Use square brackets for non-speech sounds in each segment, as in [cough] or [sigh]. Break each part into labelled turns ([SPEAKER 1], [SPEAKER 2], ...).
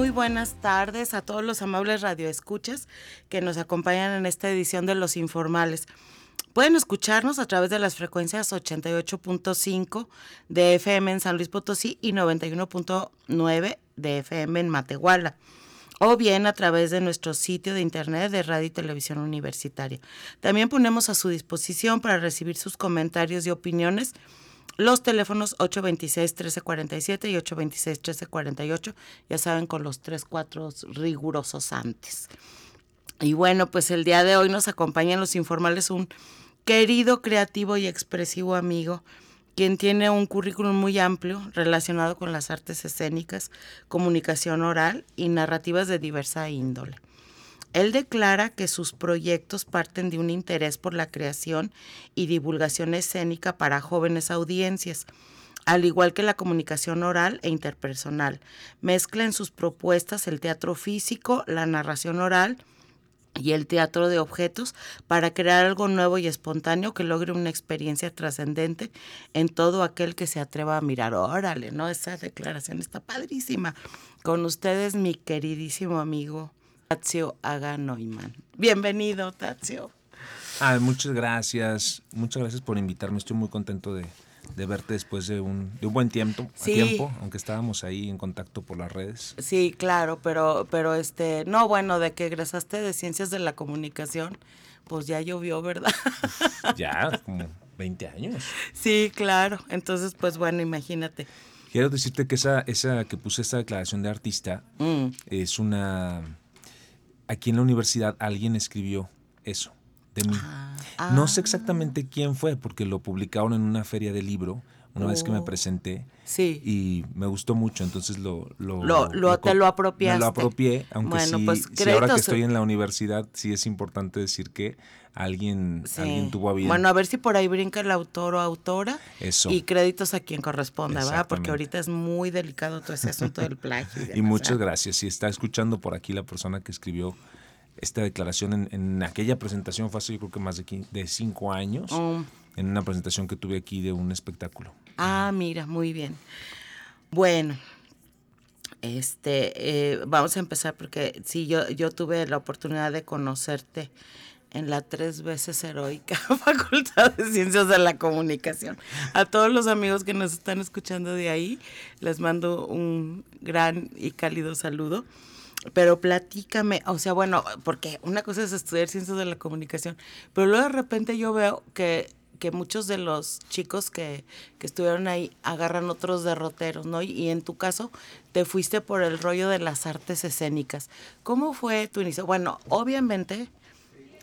[SPEAKER 1] Muy buenas tardes a todos los amables radioescuchas que nos acompañan en esta edición de Los Informales. Pueden escucharnos a través de las frecuencias 88.5 de FM en San Luis Potosí y 91.9 de FM en Matehuala o bien a través de nuestro sitio de internet de Radio y Televisión Universitaria. También ponemos a su disposición para recibir sus comentarios y opiniones los teléfonos 826-1347 y 826-1348, ya saben, con los tres cuatro rigurosos antes. Y bueno, pues el día de hoy nos acompañan los informales un querido, creativo y expresivo amigo, quien tiene un currículum muy amplio relacionado con las artes escénicas, comunicación oral y narrativas de diversa índole. Él declara que sus proyectos parten de un interés por la creación y divulgación escénica para jóvenes audiencias, al igual que la comunicación oral e interpersonal. Mezcla en sus propuestas el teatro físico, la narración oral, y el teatro de objetos para crear algo nuevo y espontáneo que logre una experiencia trascendente en todo aquel que se atreva a mirar. Órale, ¿no? Esa declaración está padrísima. Con ustedes, mi queridísimo amigo Tazio Aga Neumann. Bienvenido, Tazio.
[SPEAKER 2] Ah, muchas gracias. Muchas gracias por invitarme. Estoy muy contento de, de verte después de un, de un buen tiempo,
[SPEAKER 1] Sí.
[SPEAKER 2] tiempo, aunque estábamos ahí en contacto por las redes.
[SPEAKER 1] Sí, claro, pero, pero este, no, bueno, de que egresaste de Ciencias de la Comunicación, pues ya llovió, ¿verdad?
[SPEAKER 2] Ya, [laughs] como 20 años.
[SPEAKER 1] sí, claro. Entonces, pues bueno, imagínate.
[SPEAKER 2] Quiero decirte que esa, esa que puse esta declaración de artista
[SPEAKER 1] Mm,
[SPEAKER 2] es una... Aquí en la universidad alguien escribió eso de mí.
[SPEAKER 1] Ah,
[SPEAKER 2] No sé exactamente quién fue, porque lo publicaron en una feria de libro una vez que me
[SPEAKER 1] Oh.
[SPEAKER 2] presenté.
[SPEAKER 1] sí.
[SPEAKER 2] y me gustó mucho, entonces lo... Lo,
[SPEAKER 1] Lo- lo- te lo
[SPEAKER 2] Me
[SPEAKER 1] apropiaste.
[SPEAKER 2] lo apropié, aunque
[SPEAKER 1] Bueno,
[SPEAKER 2] sí,
[SPEAKER 1] pues,
[SPEAKER 2] sí, ahora que estoy en la universidad, sí es importante decir que alguien,
[SPEAKER 1] sí.
[SPEAKER 2] alguien tuvo a bien
[SPEAKER 1] Bueno, a ver si por ahí brinca el autor o autora
[SPEAKER 2] eso.
[SPEAKER 1] y créditos a quien corresponda, ¿verdad? Porque ahorita es muy delicado todo ese asunto del plagio. [laughs]
[SPEAKER 2] Y
[SPEAKER 1] demás,
[SPEAKER 2] muchas
[SPEAKER 1] ¿verdad?
[SPEAKER 2] gracias. Si está escuchando por aquí la persona que escribió esta declaración en, en aquella presentación, fue hace yo creo que más de, quin- de cinco años,
[SPEAKER 1] Mm.
[SPEAKER 2] en una presentación que tuve aquí de un espectáculo.
[SPEAKER 1] Ah, mira, muy bien. Bueno, este, eh, vamos a empezar porque sí, yo, yo tuve la oportunidad de conocerte en la tres veces heroica [laughs] Facultad de Ciencias de la Comunicación. A todos los amigos que nos están escuchando de ahí, les mando un gran y cálido saludo. Pero platícame, o sea, bueno, porque una cosa es estudiar ciencias de la comunicación, pero luego de repente yo veo que, que muchos de los chicos que, que estuvieron ahí agarran otros derroteros, ¿no? Y, y en tu caso te fuiste por el rollo de las artes escénicas. ¿Cómo fue tu inicio? Bueno, obviamente,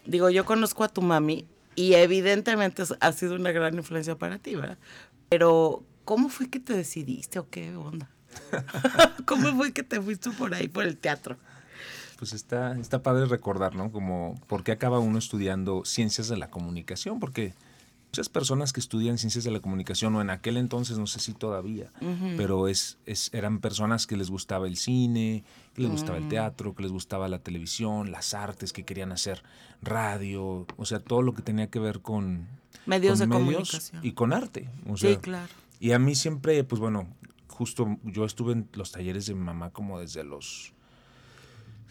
[SPEAKER 1] digo, yo conozco a tu mami y evidentemente ha sido una gran influencia para ti, ¿verdad? Pero, ¿cómo fue que te decidiste o qué onda? [laughs] ¿Cómo fue que te fuiste por ahí, por el teatro?
[SPEAKER 2] Pues está, está padre recordar, ¿no? Como por qué acaba uno estudiando ciencias de la comunicación, porque muchas personas que estudian ciencias de la comunicación, o en aquel entonces, no sé si todavía, pero es, es, eran personas que les gustaba el cine, que les gustaba el teatro, que les gustaba la televisión, las artes, que querían hacer radio, o sea, todo lo que tenía que ver con
[SPEAKER 1] Medios
[SPEAKER 2] con
[SPEAKER 1] de comunicación.
[SPEAKER 2] y con arte. O
[SPEAKER 1] Sí,
[SPEAKER 2] sea,
[SPEAKER 1] claro.
[SPEAKER 2] Y a mí siempre, pues bueno, justo yo estuve en los talleres de mi mamá como desde los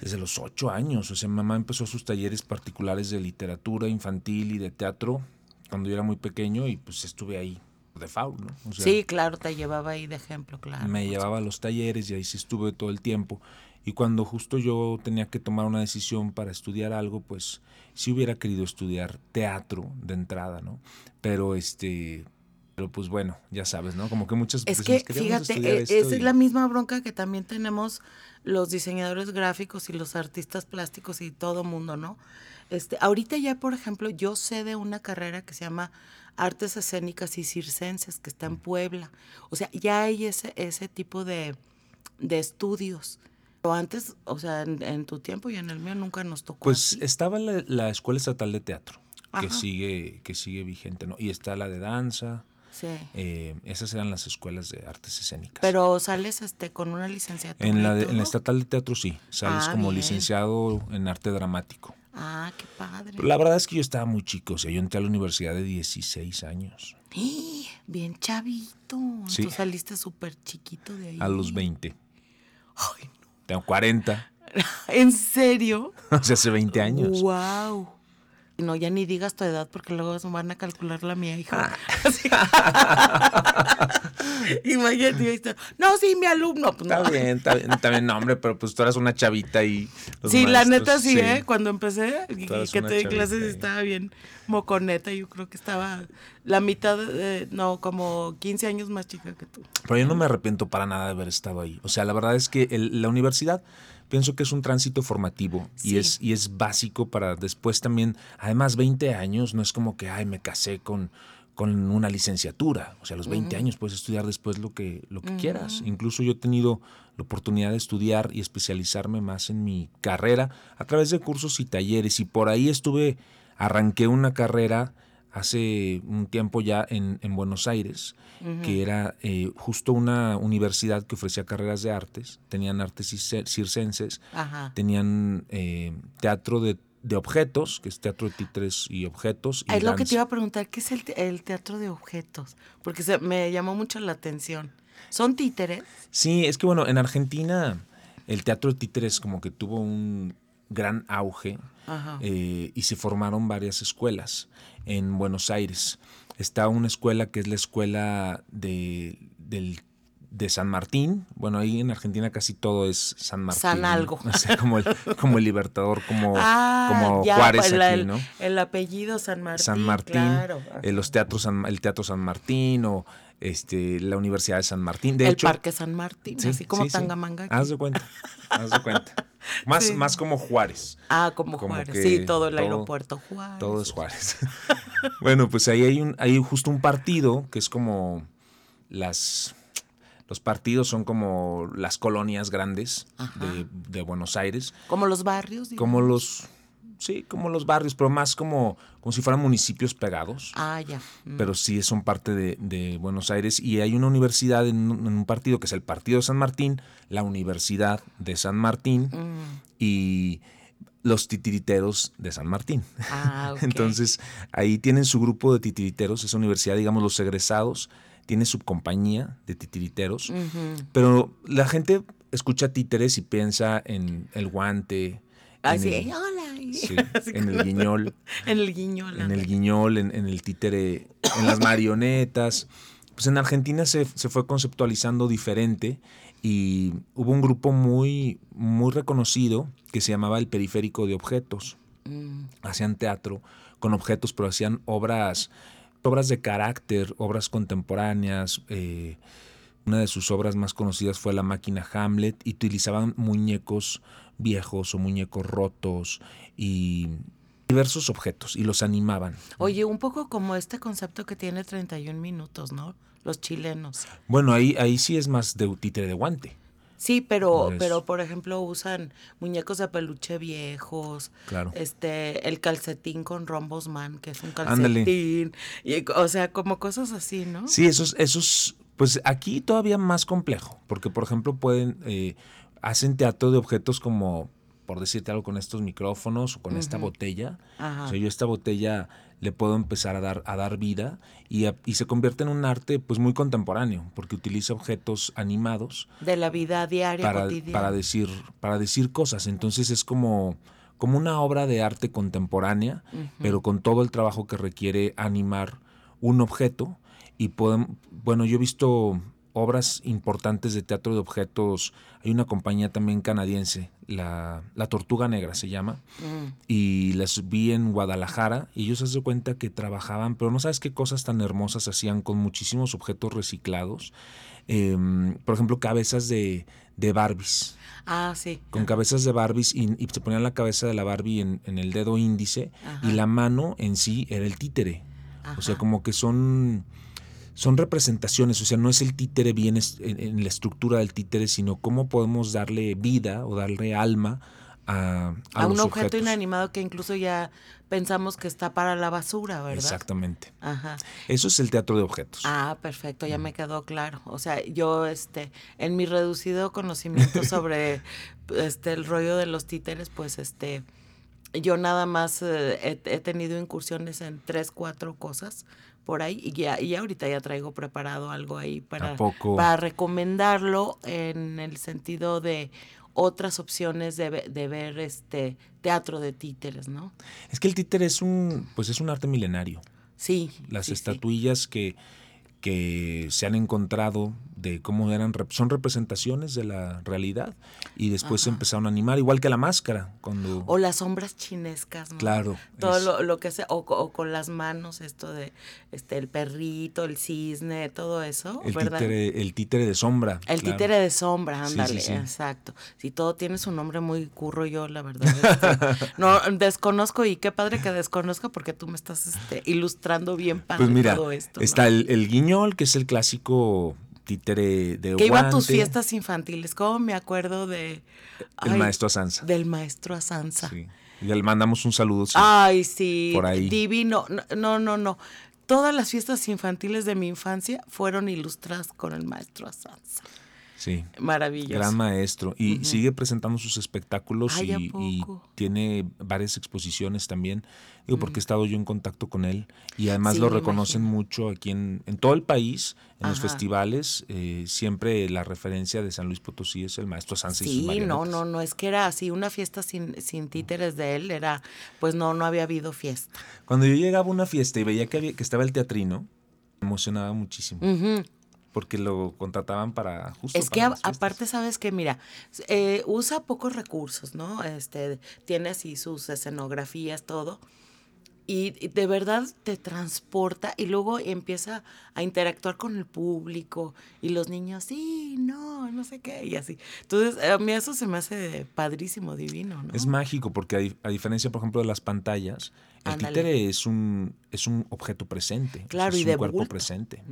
[SPEAKER 2] desde los ocho años. O sea, mi mamá empezó sus talleres particulares de literatura infantil y de teatro cuando yo era muy pequeño y pues estuve ahí de FAU, ¿no? O sea,
[SPEAKER 1] sí, claro, te llevaba ahí de ejemplo, claro.
[SPEAKER 2] me llevaba a los talleres y ahí sí estuve todo el tiempo. Y cuando justo yo tenía que tomar una decisión para estudiar algo, pues sí hubiera querido estudiar teatro de entrada, ¿no? Pero este, pero pues bueno, ya sabes, ¿no? Como que muchas
[SPEAKER 1] Es
[SPEAKER 2] personas
[SPEAKER 1] que, fíjate, eh, esa
[SPEAKER 2] y-
[SPEAKER 1] es la misma bronca que también tenemos los diseñadores gráficos y los artistas plásticos y todo mundo, ¿no? Este, ahorita ya, por ejemplo, yo sé de una carrera que se llama Artes Escénicas y Circenses, que está en Puebla. O sea, ya hay ese, ese tipo de, de estudios. O antes, o sea, en, tu tiempo y en el mío nunca nos tocó.
[SPEAKER 2] Pues estaba la, Escuela Estatal de Teatro, que sigue, que sigue vigente, ¿no? Y está la de danza. Sí. Eh, esas eran las escuelas de artes escénicas.
[SPEAKER 1] Pero sales este con una licenciatura.
[SPEAKER 2] En la, en la estatal de teatro sí, sales ah, como licenciado en arte dramático.
[SPEAKER 1] Ah, qué padre.
[SPEAKER 2] la verdad es que yo estaba muy chico, o sea, yo entré a la universidad de 16 años.
[SPEAKER 1] Bien chavito. Sí. Tú saliste súper chiquito de ahí.
[SPEAKER 2] A los 20. Ay, no. Tengo 40. [laughs]
[SPEAKER 1] ¿En serio? [laughs]
[SPEAKER 2] o sea, hace 20 años.
[SPEAKER 1] Wow. No, ya ni digas tu edad porque luego van a calcular la mía, hija. [laughs] [laughs] Imagínate, no, sí, mi alumno.
[SPEAKER 2] Pues, está bien, está bien, está bien, no, hombre, pero pues tú eras una chavita y.
[SPEAKER 1] Sí, la neta sí, ¿eh? Cuando empecé, y que te di clases estaba bien moconeta, yo creo que estaba la mitad, no, como 15 años más chica que tú.
[SPEAKER 2] Pero yo no me arrepiento para nada de haber estado ahí. O sea, la verdad es que la universidad pienso que es un tránsito formativo y, es, y es básico para después también, además 20 años, no es como que, ay, me casé con, con una licenciatura, o sea, a los 20 años puedes estudiar después lo que, lo que quieras. Incluso yo he tenido la oportunidad de estudiar y especializarme más en mi carrera a través de cursos y talleres y por ahí estuve, arranqué una carrera hace un tiempo ya en, en Buenos Aires, que era eh, justo una universidad que ofrecía carreras de artes, tenían artes circenses, tenían eh, teatro de, de, objetos, que es teatro de títeres y objetos.
[SPEAKER 1] es lo que te iba a preguntar, ¿qué es el, el teatro de objetos? Porque se, me llamó mucho la atención. ¿Son títeres?
[SPEAKER 2] Sí, es que bueno, en Argentina el teatro de títeres como que tuvo un gran auge eh, y se formaron varias escuelas en Buenos Aires. Está una escuela que es la escuela de, del, de San Martín. Bueno, ahí en Argentina casi todo es San Martín.
[SPEAKER 1] San algo. [laughs]
[SPEAKER 2] como, el, como el Libertador, como, [laughs] ah, como Juárez
[SPEAKER 1] pues,
[SPEAKER 2] aquí, ¿no?
[SPEAKER 1] El, apellido San Martín.
[SPEAKER 2] San Martín. Eh, los teatros el Teatro San Martín o este, la Universidad de San Martín. De
[SPEAKER 1] el
[SPEAKER 2] hecho,
[SPEAKER 1] Parque San Martín, así como Tangamanga.
[SPEAKER 2] Haz de cuenta, haz de cuenta. [laughs] Más, más como Juárez.
[SPEAKER 1] Ah, como, Juárez. Sí, todo el aeropuerto Juárez.
[SPEAKER 2] Todo es Juárez. bueno, pues ahí hay, un, hay justo un partido que es como las... Los partidos son como las colonias grandes de, de, Buenos Aires.
[SPEAKER 1] Como los barrios.
[SPEAKER 2] Como los sí, como los barrios, pero más como, como si fueran municipios pegados.
[SPEAKER 1] Ah, ya.
[SPEAKER 2] Mm. Pero sí son parte de, Buenos Aires y hay una universidad en un, partido que es el Partido de San Martín, la Universidad de San Martín mm. y los titiriteros de San Martín.
[SPEAKER 1] Ah, [laughs]
[SPEAKER 2] Entonces, ahí tienen su grupo de titiriteros, esa universidad, digamos, los egresados, tiene su compañía de titiriteros, pero la gente escucha títeres y piensa en el guante, [laughs]
[SPEAKER 1] Así, en el, hola. [laughs]
[SPEAKER 2] en el guiñol.
[SPEAKER 1] en el guiñol.
[SPEAKER 2] En el guiñol, en, el títere, en las marionetas. Pues en Argentina se, fue conceptualizando diferente y hubo un grupo muy, muy reconocido que se llamaba el Periférico de Objetos. Mm. Hacían teatro con objetos, pero hacían obras, obras de carácter, obras contemporáneas. Eh, una de sus obras más conocidas fue La máquina Hamlet y utilizaban muñecos viejos o muñecos rotos y diversos objetos y los animaban.
[SPEAKER 1] Oye, un poco como este concepto que tiene 31 minutos, ¿no? Los chilenos.
[SPEAKER 2] Bueno, ahí, ahí sí es más de títere de guante.
[SPEAKER 1] Sí, pero, pero por ejemplo usan muñecos de peluche viejos.
[SPEAKER 2] Claro.
[SPEAKER 1] Este, el calcetín con rombos man, que es un calcetín. o sea, como cosas así, ¿no?
[SPEAKER 2] Sí, esos, esos, pues aquí todavía más complejo, porque por ejemplo pueden, eh, hacen teatro de objetos como, por decirte algo, con estos micrófonos o con esta botella. O sea, yo esta botella le puedo empezar a dar, a dar vida y, y, se convierte en un arte pues muy contemporáneo, porque utiliza objetos animados.
[SPEAKER 1] De la vida diaria,
[SPEAKER 2] para,
[SPEAKER 1] cotidiana.
[SPEAKER 2] Para decir, para decir cosas. Entonces es como, como una obra de arte contemporánea, pero con todo el trabajo que requiere animar un objeto. Y bueno, yo he visto obras importantes de teatro de objetos. Hay una compañía también canadiense, la, Tortuga Negra se llama, mm. y las vi en Guadalajara y ellos se dan cuenta que trabajaban, pero no sabes qué cosas tan hermosas hacían con muchísimos objetos reciclados. Em, por ejemplo, cabezas de, de Barbies.
[SPEAKER 1] Ah, sí.
[SPEAKER 2] Con cabezas de Barbies y, se ponían la cabeza de la Barbie en, el dedo índice y la mano en sí era el títere. O sea, como que son son representaciones, o sea, no es el títere bien en, la estructura del títere, sino cómo podemos darle vida o darle alma a,
[SPEAKER 1] a, un objeto inanimado que incluso ya pensamos que está para la basura, ¿verdad?
[SPEAKER 2] Exactamente. Ajá. Eso es el teatro de objetos.
[SPEAKER 1] Ah, perfecto, ya me quedó claro. O sea, yo este en mi reducido conocimiento [laughs] sobre este el rollo de los títeres, pues este yo nada más eh, he, tenido incursiones en tres, cuatro cosas por ahí y ya y ahorita ya traigo preparado algo ahí para, para recomendarlo en el sentido de otras opciones de, de, ver este teatro de títeres, ¿no?
[SPEAKER 2] Es que el títere es un pues es un arte milenario.
[SPEAKER 1] Sí.
[SPEAKER 2] Las estatuillas que que se han encontrado de cómo eran, son representaciones de la realidad y después se empezaron a animar, igual que la máscara. cuando
[SPEAKER 1] O las sombras chinescas, ¿no?
[SPEAKER 2] Claro.
[SPEAKER 1] Todo lo, que sea, o, con las manos, esto de este el perrito, el cisne, todo eso,
[SPEAKER 2] el
[SPEAKER 1] ¿verdad?
[SPEAKER 2] Títere, el títere de sombra.
[SPEAKER 1] El títere de sombra, ándale, exacto. Si todo tiene su nombre muy curro yo, la verdad. Este, [laughs] no, desconozco y qué padre que desconozca porque tú me estás este, ilustrando bien padre
[SPEAKER 2] pues mira,
[SPEAKER 1] todo esto.
[SPEAKER 2] Está el, el guiñol, que es el clásico títere de
[SPEAKER 1] Que iba a tus fiestas infantiles. ¿Cómo me acuerdo de.
[SPEAKER 2] El maestro Asanza.
[SPEAKER 1] Del maestro Asanza.
[SPEAKER 2] Sí. Y le mandamos un saludo.
[SPEAKER 1] Ay, sí. Por ahí. Divino. No, no, no. Todas las fiestas infantiles de mi infancia fueron ilustradas con el maestro Asanza.
[SPEAKER 2] Sí.
[SPEAKER 1] Maravilloso.
[SPEAKER 2] Gran maestro. Y sigue presentando sus espectáculos y, tiene varias exposiciones también. Digo, porque he estado yo en contacto con él y además lo reconocen mucho aquí en, en, todo el país, en los festivales. Eh, siempre la referencia de San Luis Potosí es el maestro Sanz
[SPEAKER 1] sí, y no, no, no, es que era así, una fiesta sin, sin títeres de él, era, pues no, no había habido fiesta.
[SPEAKER 2] Cuando yo llegaba a una fiesta y veía que, había, que estaba el teatrino, me emocionaba muchísimo porque lo contrataban para justo.
[SPEAKER 1] Es que aparte sabes que mira, eh, usa pocos recursos, ¿no? Este tiene así sus escenografías, todo. Y, de verdad te transporta y luego empieza a interactuar con el público y los niños, sí, no, no sé qué, y así. Entonces, a mí eso se me hace padrísimo, divino, ¿no?
[SPEAKER 2] Es mágico porque a, diferencia, por ejemplo, de las pantallas, el títere es un, es un objeto presente.
[SPEAKER 1] Claro,
[SPEAKER 2] es
[SPEAKER 1] un
[SPEAKER 2] cuerpo presente.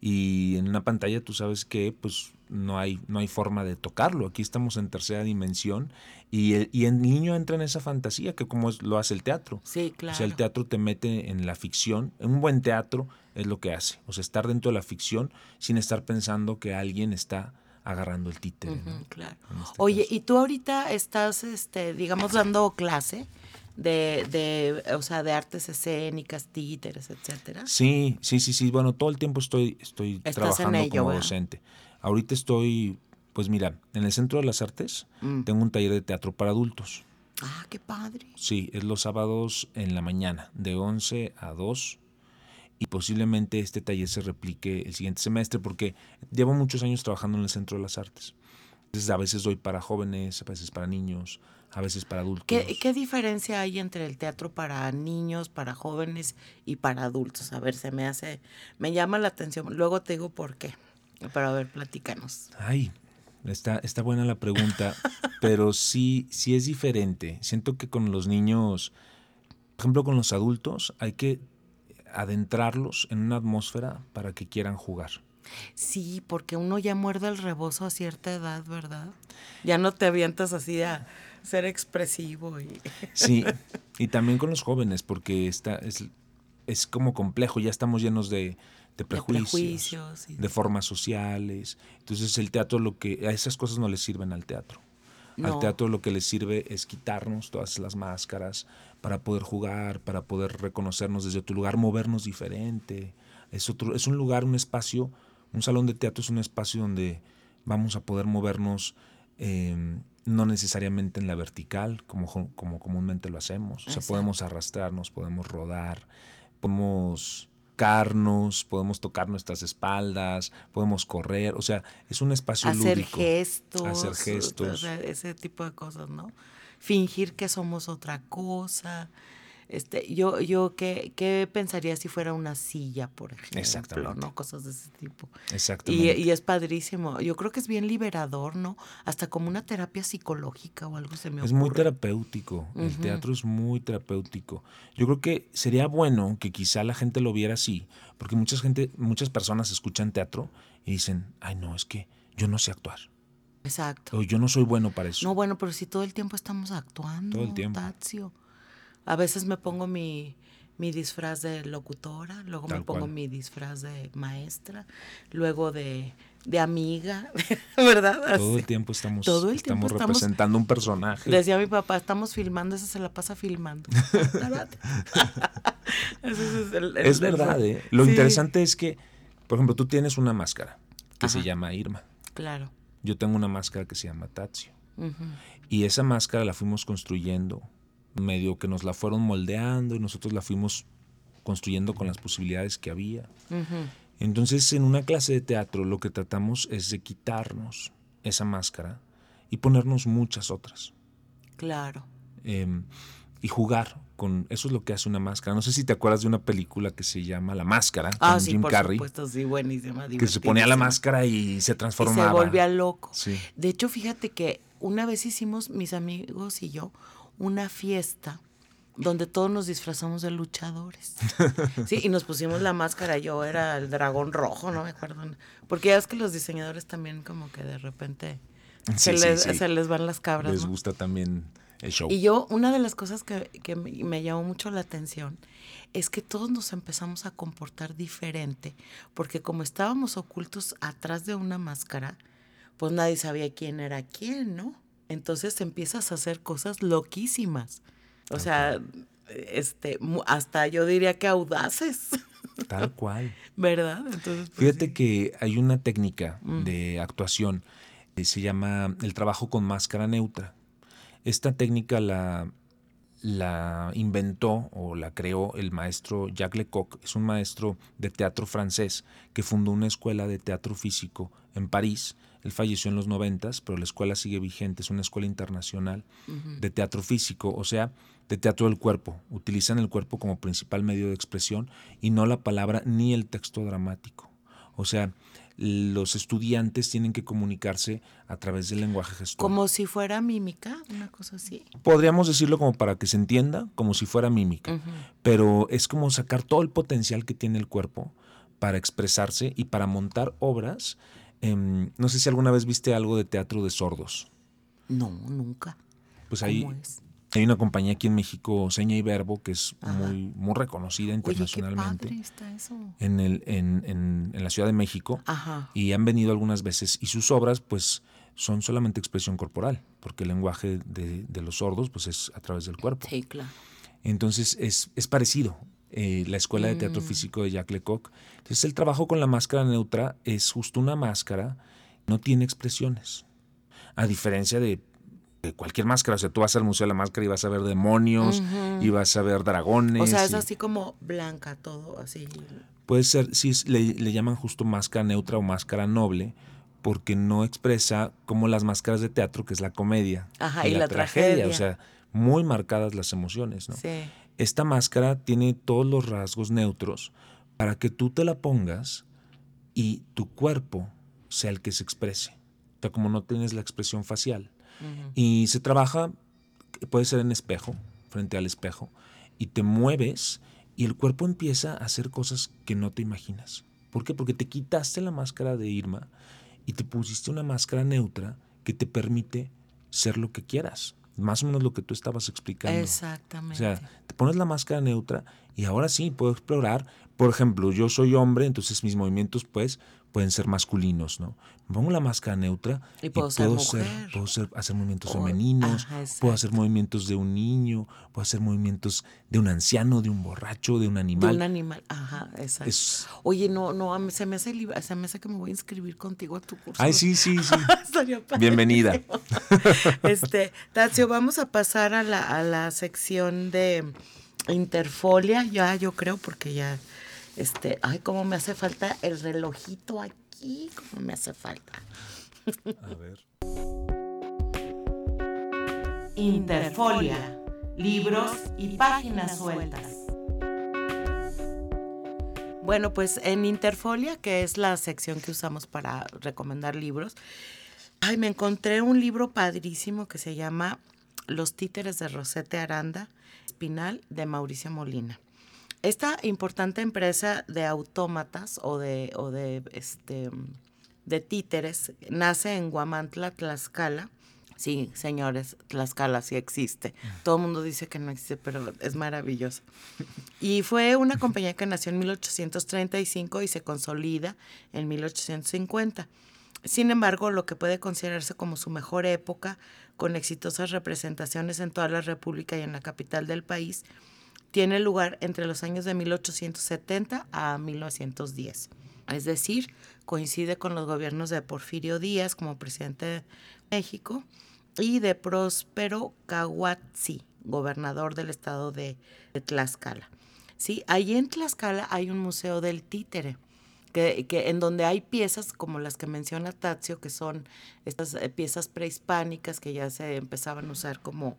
[SPEAKER 2] Y en una pantalla tú sabes que pues no hay, no hay forma de tocarlo. Aquí estamos en tercera dimensión y el, y el niño entra en esa fantasía que como lo hace el teatro.
[SPEAKER 1] Sí, claro.
[SPEAKER 2] O sea, el teatro te mete en la ficción. En un buen teatro es lo que hace. O sea, estar dentro de la ficción sin estar pensando que alguien está agarrando el títere.
[SPEAKER 1] Claro. Este Oye, ¿y tú ahorita estás, este, digamos, dando clase? de, de, o sea, de artes escénicas, títeres, etcétera?
[SPEAKER 2] Sí, sí, sí, sí. Bueno, todo el tiempo estoy, estoy trabajando como docente. Ahorita estoy, pues mira, en el Centro de las Artes mm. tengo un taller de teatro para adultos.
[SPEAKER 1] Ah, qué padre.
[SPEAKER 2] Sí, es los sábados en la mañana, de 11 a 2. Y posiblemente este taller se replique el siguiente semestre porque llevo muchos años trabajando en el Centro de las Artes. Entonces, a veces doy para jóvenes, a veces para niños, a veces para adultos.
[SPEAKER 1] ¿Qué, diferencia hay entre el teatro para niños, para jóvenes y para adultos? A ver, se me hace, me llama la atención. Luego te digo por qué. Pero a ver, platícanos.
[SPEAKER 2] Ay, está, está buena la pregunta, [laughs] pero sí, sí es diferente. Siento que con los niños, por ejemplo, con los adultos, hay que adentrarlos en una atmósfera para que quieran jugar.
[SPEAKER 1] Sí, porque uno ya muerde el rebozo a cierta edad, ¿verdad? Ya no te avientas así a ser expresivo. Y... [laughs]
[SPEAKER 2] Sí, y también con los jóvenes, porque está, es, es como complejo, ya estamos llenos de, de prejuicios, de, formas sociales. Entonces el teatro lo que a esas cosas no le sirven al teatro. Al teatro lo que le sirve es quitarnos todas las máscaras para poder jugar, para poder reconocernos desde tu lugar, movernos diferente. Es otro, es un lugar, un espacio, un salón de teatro es un espacio donde vamos a poder movernos em, no necesariamente en la vertical, como, como comúnmente lo hacemos. O sea, podemos arrastrarnos, podemos rodar, podemos carnos, podemos tocar nuestras espaldas, podemos correr, o sea, es un espacio
[SPEAKER 1] hacer
[SPEAKER 2] lúdico.
[SPEAKER 1] Gestos,
[SPEAKER 2] hacer gestos.
[SPEAKER 1] ese tipo de cosas, ¿no? Fingir que somos otra cosa. Este, yo, yo ¿qué, ¿qué pensaría si fuera una silla, por ejemplo?
[SPEAKER 2] Exactamente.
[SPEAKER 1] ¿no? Cosas de ese tipo.
[SPEAKER 2] Exactamente.
[SPEAKER 1] y es padrísimo. Yo creo que es bien liberador, ¿no? Hasta como una terapia psicológica o algo se me
[SPEAKER 2] Es
[SPEAKER 1] ocurre.
[SPEAKER 2] muy terapéutico, el teatro es muy terapéutico. Yo creo que sería bueno que quizá la gente lo viera así, porque mucha gente, muchas personas escuchan teatro y dicen, ay no, es que yo no sé actuar,
[SPEAKER 1] Exacto.
[SPEAKER 2] o yo no soy bueno para eso.
[SPEAKER 1] No, bueno, pero si todo el tiempo estamos actuando.
[SPEAKER 2] Todo el tiempo.
[SPEAKER 1] Tazio. A veces me pongo mi, mi disfraz de locutora, luego me pongo
[SPEAKER 2] cual.
[SPEAKER 1] mi disfraz de maestra, luego de, de amiga, [laughs] ¿verdad?
[SPEAKER 2] Todo
[SPEAKER 1] Así.
[SPEAKER 2] el tiempo estamos,
[SPEAKER 1] Todo el tiempo
[SPEAKER 2] estamos
[SPEAKER 1] estamos-
[SPEAKER 2] representando un personaje.
[SPEAKER 1] Decía mi papá, estamos filmando, ese se la pasa filmando. [laughs] [laughs] Ese es, el- el-
[SPEAKER 2] Es verdad, ¿eh? Lo
[SPEAKER 1] Sí,
[SPEAKER 2] interesante es que, por ejemplo, tú tienes una máscara que se llama Irma.
[SPEAKER 1] Claro.
[SPEAKER 2] Yo tengo una máscara que se llama Tazio. Y esa máscara la fuimos construyendo, medio que nos la fueron moldeando y nosotros la fuimos construyendo con las posibilidades que había. Entonces, en una clase de teatro lo que tratamos es de quitarnos esa máscara y ponernos muchas otras.
[SPEAKER 1] Claro.
[SPEAKER 2] Em, y jugar con... Eso es lo que hace una máscara. No sé si te acuerdas de una película que se llama La Máscara,
[SPEAKER 1] Ah,
[SPEAKER 2] con
[SPEAKER 1] sí,
[SPEAKER 2] Jim
[SPEAKER 1] por
[SPEAKER 2] Carrey,
[SPEAKER 1] supuesto, sí, buenísima.
[SPEAKER 2] que se ponía la máscara y se
[SPEAKER 1] Y
[SPEAKER 2] transformaba.
[SPEAKER 1] se volvía loco.
[SPEAKER 2] Sí.
[SPEAKER 1] De hecho, fíjate que una vez hicimos, mis amigos y yo, una fiesta donde todos nos disfrazamos de luchadores. [laughs] Sí, y nos pusimos la máscara. Yo era el dragón rojo, no me acuerdo. Porque ya es que los diseñadores también como que de repente se,
[SPEAKER 2] Sí,
[SPEAKER 1] les,
[SPEAKER 2] sí.
[SPEAKER 1] se les van las cabras.
[SPEAKER 2] Les
[SPEAKER 1] ¿no?
[SPEAKER 2] gusta también el show.
[SPEAKER 1] Y yo, una de las cosas que, que me llamó mucho la atención es que todos nos empezamos a comportar diferente, porque como estábamos ocultos atrás de una máscara, pues nadie sabía quién era quién, ¿no? Entonces empiezas a hacer cosas loquísimas. O sea, este, hasta yo diría que audaces,
[SPEAKER 2] Tal [laughs] cual.
[SPEAKER 1] ¿verdad? Entonces, pues,
[SPEAKER 2] Fíjate
[SPEAKER 1] sí.
[SPEAKER 2] que hay una técnica
[SPEAKER 1] Mm.
[SPEAKER 2] de actuación que se llama el trabajo con máscara neutra. Esta técnica la, la inventó o la creó el maestro Jacques Lecoq. Es un maestro de teatro francés que fundó una escuela de teatro físico en París. Él falleció en los noventas, pero la escuela sigue vigente. Es una escuela internacional de teatro físico, o sea, de teatro del cuerpo. Utilizan el cuerpo como principal medio de expresión y no la palabra ni el texto dramático. O sea, los estudiantes tienen que comunicarse a través del lenguaje gestual.
[SPEAKER 1] Como si fuera mímica, una cosa así.
[SPEAKER 2] Podríamos decirlo como para que se entienda, como si fuera mímica, pero es como sacar todo el potencial que tiene el cuerpo para expresarse y para montar obras. Em, no sé si alguna vez viste algo de teatro de sordos.
[SPEAKER 1] No, nunca.
[SPEAKER 2] Pues
[SPEAKER 1] ¿Cómo
[SPEAKER 2] ahí
[SPEAKER 1] es?
[SPEAKER 2] hay una compañía aquí en México, Seña y Verbo, que es
[SPEAKER 1] Ajá.
[SPEAKER 2] muy, muy reconocida
[SPEAKER 1] Oye, qué
[SPEAKER 2] internacionalmente
[SPEAKER 1] padre está eso.
[SPEAKER 2] en, el, en, en- en la Ciudad de México.
[SPEAKER 1] Ajá.
[SPEAKER 2] y han venido algunas veces y sus obras pues son solamente expresión corporal porque el lenguaje de, de los sordos pues es a través del cuerpo
[SPEAKER 1] Sí, claro.
[SPEAKER 2] entonces es, es parecido eh, la escuela de
[SPEAKER 1] Mm.
[SPEAKER 2] teatro físico de Jacques Lecoq entonces el trabajo con la máscara neutra es justo una máscara no tiene expresiones a diferencia de de cualquier máscara, o sea, tú vas al Museo de la Máscara y vas a ver demonios, y vas a ver dragones.
[SPEAKER 1] O sea, es
[SPEAKER 2] y-
[SPEAKER 1] así como blanca todo, así.
[SPEAKER 2] Puede ser, sí, le, le llaman justo máscara neutra o máscara noble, porque no expresa como las máscaras de teatro, que es la comedia.
[SPEAKER 1] Ajá, y la tragedia.
[SPEAKER 2] O sea, muy marcadas las emociones, ¿no?
[SPEAKER 1] Sí.
[SPEAKER 2] Esta máscara tiene todos los rasgos neutros para que tú te la pongas y tu cuerpo sea el que se exprese. O sea, como no tienes la expresión facial. Y se trabaja, puede ser en espejo, frente al espejo, y te mueves y el cuerpo empieza a hacer cosas que no te imaginas. ¿Por qué? Porque te quitaste la máscara de Irma y te pusiste una máscara neutra que te permite ser lo que quieras. Más o menos lo que tú estabas explicando. O
[SPEAKER 1] Exactamente.
[SPEAKER 2] sea, te pones la máscara neutra y ahora sí puedo explorar. Por ejemplo, yo soy hombre, entonces mis movimientos pues pueden ser masculinos, ¿no? Me pongo la máscara neutra
[SPEAKER 1] Y puedo ser mujer.
[SPEAKER 2] puedo ser- hacer movimientos femeninos,
[SPEAKER 1] ajá,
[SPEAKER 2] puedo hacer movimientos de un niño, puedo hacer movimientos de un anciano, de un borracho, de un
[SPEAKER 1] de
[SPEAKER 2] animal.
[SPEAKER 1] un animal. Ajá, exacto.
[SPEAKER 2] Es-
[SPEAKER 1] Oye, no, no, se me hace se me hace que me voy a inscribir contigo a tu curso.
[SPEAKER 2] Ay, sí, sí, sí. [laughs]
[SPEAKER 1] Padrísimo.
[SPEAKER 2] Bienvenida. [laughs]
[SPEAKER 1] Este, Tazio, vamos a pasar a la, a la sección de Interfolia, ya yo creo, porque ya, este, ay, cómo me hace falta el relojito aquí, cómo me hace falta.
[SPEAKER 2] A ver.
[SPEAKER 1] Interfolia, libros y páginas sueltas. Bueno, pues en Interfolia, que es la sección que usamos para recomendar libros, ay, me encontré un libro padrísimo que se llama Los títeres de Rosete Aranda, Espinal, de Mauricio Molina. Esta importante empresa de autómatas o de, o de, este, de títeres nace en Guamantla, Tlaxcala, Sí, señores, Tlaxcala sí existe. Todo el mundo dice que no existe, pero es maravilloso. Y fue una compañía que nació en 1835 y se consolida en 1850. Sin embargo, lo que puede considerarse como su mejor época, con exitosas representaciones en toda la República y en la capital del país, tiene lugar entre los años de 1870 a 1910. Es decir, coincide con los gobiernos de Porfirio Díaz como presidente de México y de Próspero Cahuatzi, gobernador del estado de, Tlaxcala. Sí, ahí en Tlaxcala hay un museo del títere, que, en donde hay piezas como las que menciona Tazio, que son estas eh, piezas prehispánicas que ya se empezaban a usar como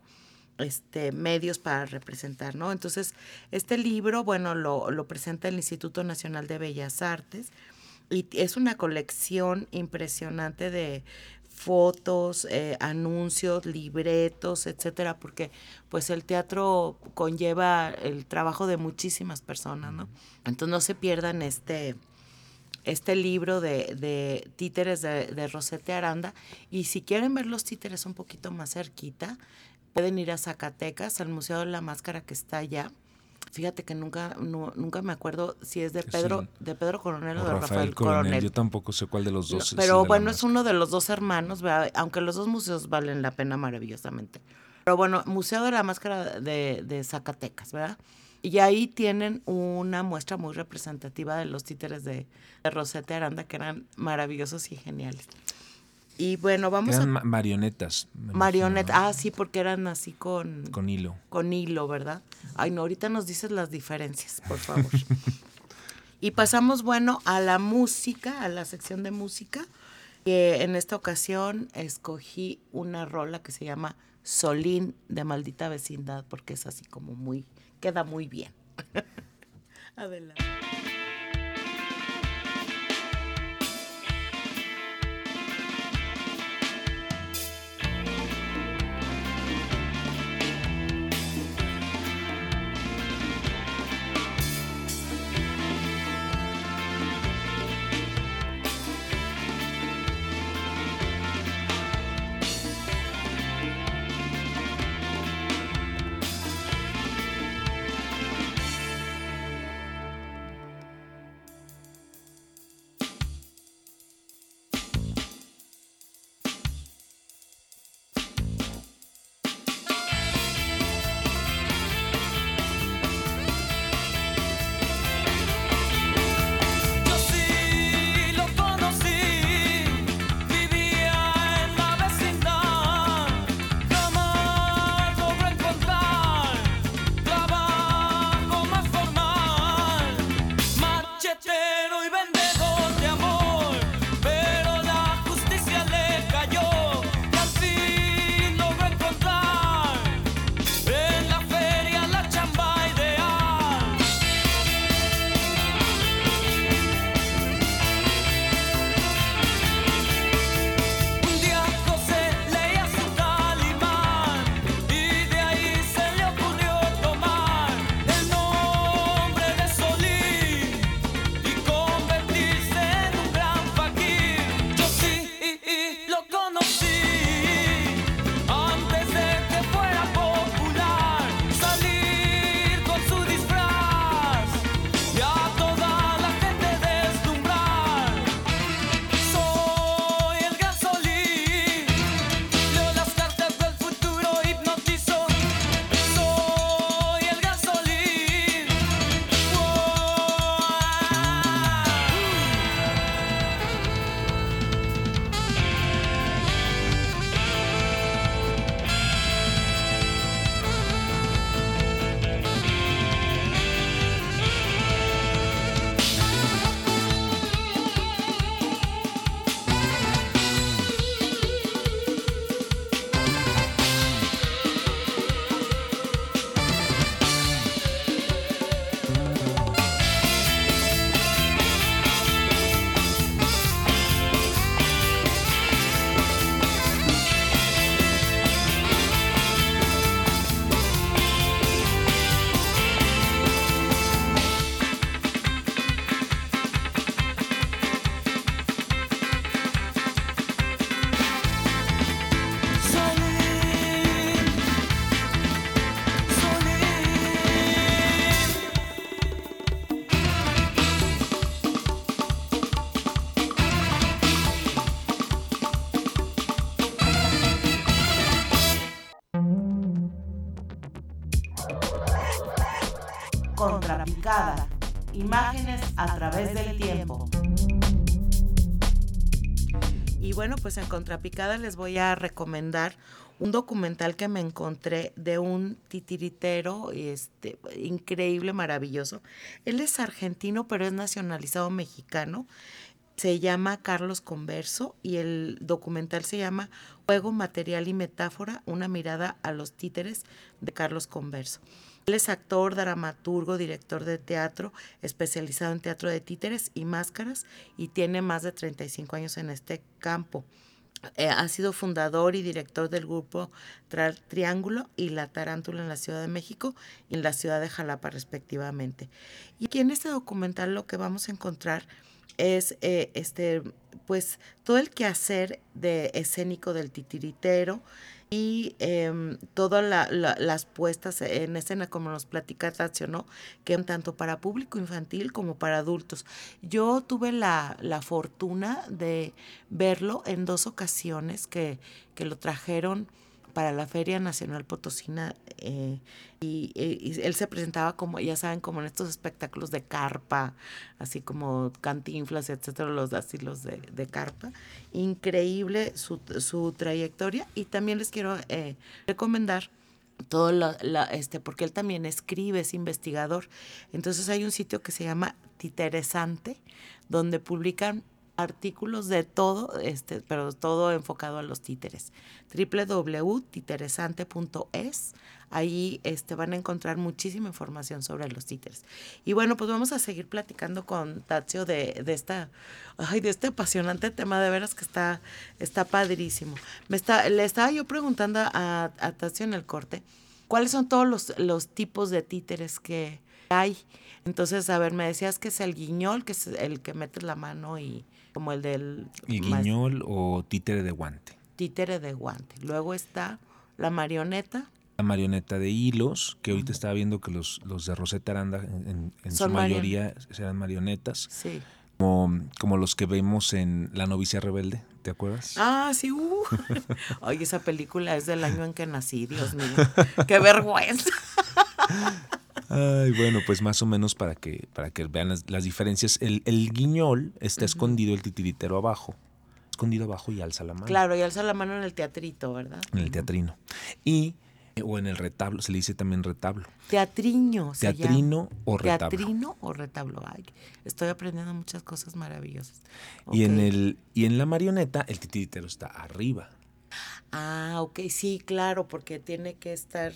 [SPEAKER 1] este, medios para representar, ¿no? Entonces, este libro, bueno, lo, lo presenta el Instituto Nacional de Bellas Artes y es una colección impresionante de fotos, eh, anuncios, libretos, etcétera, porque pues el teatro conlleva el trabajo de muchísimas personas, ¿no? Entonces no se pierdan este, este libro de, de títeres de, de, Rosete Aranda. Y si quieren ver los títeres un poquito más cerquita, pueden ir a Zacatecas, al Museo de la Máscara que está allá. Fíjate que nunca, nunca me acuerdo si es de Pedro, de Pedro Coronel o, de Rafael, Coronel.
[SPEAKER 2] Yo tampoco sé cuál de los dos.
[SPEAKER 1] pero bueno, es uno de los dos hermanos, aunque los dos museos valen la pena maravillosamente. Pero bueno, Museo de la Máscara de, de Zacatecas, ¿verdad? Y ahí tienen una muestra muy representativa de los títeres de, de Rosete Aranda, que eran maravillosos y geniales. Y bueno, vamos
[SPEAKER 2] eran a... marionetas.
[SPEAKER 1] Marionetas, ah, sí, porque eran así con...
[SPEAKER 2] Con hilo.
[SPEAKER 1] Con hilo, ¿verdad? Ay, no, ahorita nos dices las diferencias, por favor. [laughs] y pasamos, bueno, a la música, a la sección de música. Que en esta ocasión escogí una rola que se llama Solín de Maldita Vecindad, porque es así como muy... queda muy bien. [laughs] Adelante. Pues en Contrapicada les voy a recomendar un documental que me encontré de un titiritero este, increíble, maravilloso. Él es argentino, pero es nacionalizado mexicano. Se llama Carlos Converso y el documental se llama Juego, Material y Metáfora, una mirada a los títeres de Carlos Converso. Él es actor, dramaturgo, director de teatro, especializado en teatro de títeres y máscaras y tiene más de 35 años en este campo. Eh, ha sido fundador y director del grupo Triángulo y La Tarántula en la Ciudad de México y en la ciudad de Jalapa respectivamente. Y aquí en este documental lo que vamos a encontrar es eh, este pues todo el quehacer de escénico del titiritero, y eh, todas las puestas en escena, como nos platica Tatsio, ¿no? Que tanto para público infantil como para adultos. Yo tuve la, la fortuna de verlo en dos ocasiones que, que lo trajeron para la Feria Nacional Potosina eh, y, él se presentaba como, ya saben, como en estos espectáculos de carpa, así como cantinflas, etcétera, los así los de, de carpa. Increíble su, su, trayectoria y también les quiero eh, recomendar todo la, este porque él también escribe es investigador entonces hay un sitio que se llama Titeresante donde publican artículos de todo, este, pero todo enfocado a los títeres. www.titeresante.es. Ahí este, van a encontrar muchísima información sobre los títeres. Y bueno, pues vamos a seguir platicando con Tazio de, de esta, ay, de este apasionante tema, de veras que está, está padrísimo. Me está, le estaba yo preguntando a, a Tazio en el corte, ¿cuáles son todos los, los tipos de títeres que hay? Entonces, a ver, me decías que es el guiñol, que es el que metes la mano y, como el del...
[SPEAKER 2] El guiñol o títere de guante.
[SPEAKER 1] Títere de guante. Luego está la marioneta.
[SPEAKER 2] La marioneta de hilos, que ahorita estaba viendo que los, los de Rosetta Aranda en, su mayoría serán marionetas.
[SPEAKER 1] Sí.
[SPEAKER 2] Como, como, los que vemos en La novicia rebelde, ¿te acuerdas?
[SPEAKER 1] Ah, sí. Uh. [laughs] Oye, esa película es del año en que nací, Dios mío. [laughs] Qué vergüenza. [laughs]
[SPEAKER 2] Ay, bueno, pues más o menos para que, para que vean las, diferencias. El, guiñol está escondido, el titiritero abajo. Escondido abajo y alza la mano.
[SPEAKER 1] Claro, y alza la mano en el teatrito, ¿verdad?
[SPEAKER 2] En el teatrino. Y, o en el retablo, se le dice también retablo.
[SPEAKER 1] Teatriño.
[SPEAKER 2] Teatrino o retablo.
[SPEAKER 1] Teatrino o retablo. Ay, estoy aprendiendo muchas cosas maravillosas.
[SPEAKER 2] Y, en el, y en la marioneta, el titiritero está arriba.
[SPEAKER 1] Ah, ok, sí, claro, porque tiene que estar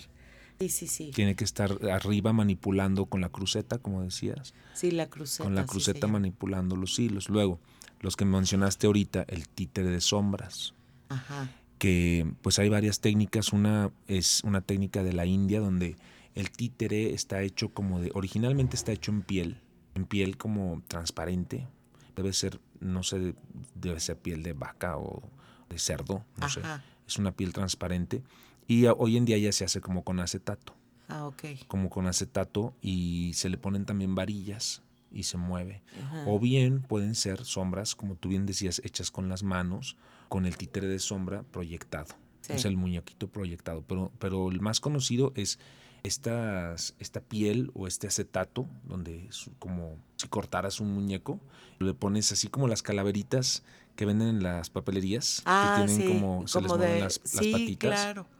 [SPEAKER 1] Sí, sí, sí.
[SPEAKER 2] Tiene que estar arriba manipulando con la cruceta, como decías.
[SPEAKER 1] Sí, la cruceta.
[SPEAKER 2] Con la cruceta manipulando los hilos. Luego, los que mencionaste ahorita, el títere de sombras.
[SPEAKER 1] Ajá.
[SPEAKER 2] Que pues hay varias técnicas. Una es una técnica de la India donde el títere está hecho como de. Originalmente está hecho en piel. En piel como transparente. Debe ser, no sé, debe ser piel de vaca o de cerdo, no sé. Es una piel transparente y hoy en día ya se hace como con acetato.
[SPEAKER 1] Ah, ok.
[SPEAKER 2] Como con acetato y se le ponen también varillas y se mueve. O bien pueden ser sombras, como tú bien decías, hechas con las manos, con el títere de sombra proyectado. Es el muñequito proyectado. Pero, pero el más conocido es estas, esta piel o este acetato, donde es como si cortaras un muñeco, le pones así como las calaveritas que venden en las papelerías, que
[SPEAKER 1] ah,
[SPEAKER 2] tienen como, se les mueven las, las patitas.
[SPEAKER 1] Claro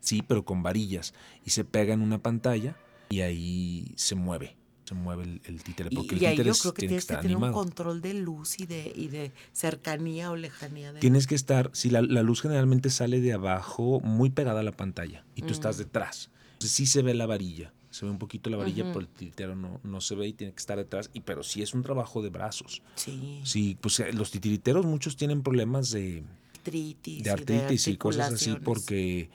[SPEAKER 2] sí, pero con varillas. Y se pega en una pantalla y ahí se mueve. Se mueve el, títere. Porque
[SPEAKER 1] y,
[SPEAKER 2] el títere
[SPEAKER 1] yo creo que tienes que, tener un control de luz y de, y de cercanía o lejanía.
[SPEAKER 2] Tienes que estar, si la, luz generalmente sale de abajo, muy pegada a la pantalla, y tú estás detrás. Entonces sí se ve la varilla, se ve un poquito la varilla, pero el titiritero no, no se ve y tiene que estar detrás. Y pero sí es un trabajo de brazos.
[SPEAKER 1] Sí.
[SPEAKER 2] Sí, pues eh, los titiriteros muchos tienen problemas de
[SPEAKER 1] artritis,
[SPEAKER 2] de artritis y cosas así porque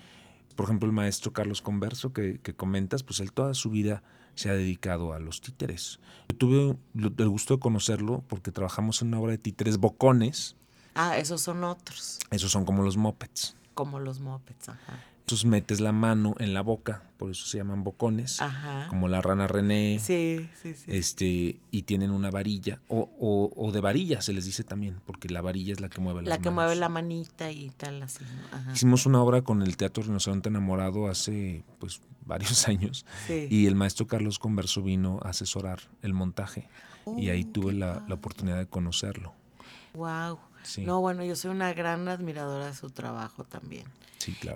[SPEAKER 2] por ejemplo, el maestro Carlos Converso que, comentas, pues él toda su vida se ha dedicado a los títeres. Yo tuve el gusto de conocerlo porque trabajamos en una obra de títeres bocones.
[SPEAKER 1] Ah, esos son otros.
[SPEAKER 2] Esos son como los mopeds.
[SPEAKER 1] Como los mopeds, ajá.
[SPEAKER 2] Entonces metes la mano en la boca, por eso se llaman bocones,
[SPEAKER 1] Ajá.
[SPEAKER 2] como la rana René,
[SPEAKER 1] Sí, sí, sí.
[SPEAKER 2] este, y tienen una varilla, o, o, o de varilla se les dice también, porque la varilla es la que mueve las
[SPEAKER 1] la que
[SPEAKER 2] manos.
[SPEAKER 1] mueve la manita y tal, así. Ajá.
[SPEAKER 2] Hicimos una obra con el Teatro Rinoceronte Enamorado hace pues varios [laughs] años
[SPEAKER 1] Sí.
[SPEAKER 2] y el maestro Carlos Converso vino a asesorar el montaje y ahí
[SPEAKER 1] Oh,
[SPEAKER 2] tuve la, la oportunidad de conocerlo.
[SPEAKER 1] Wow.
[SPEAKER 2] Sí.
[SPEAKER 1] No, bueno, yo soy una gran admiradora de su trabajo también.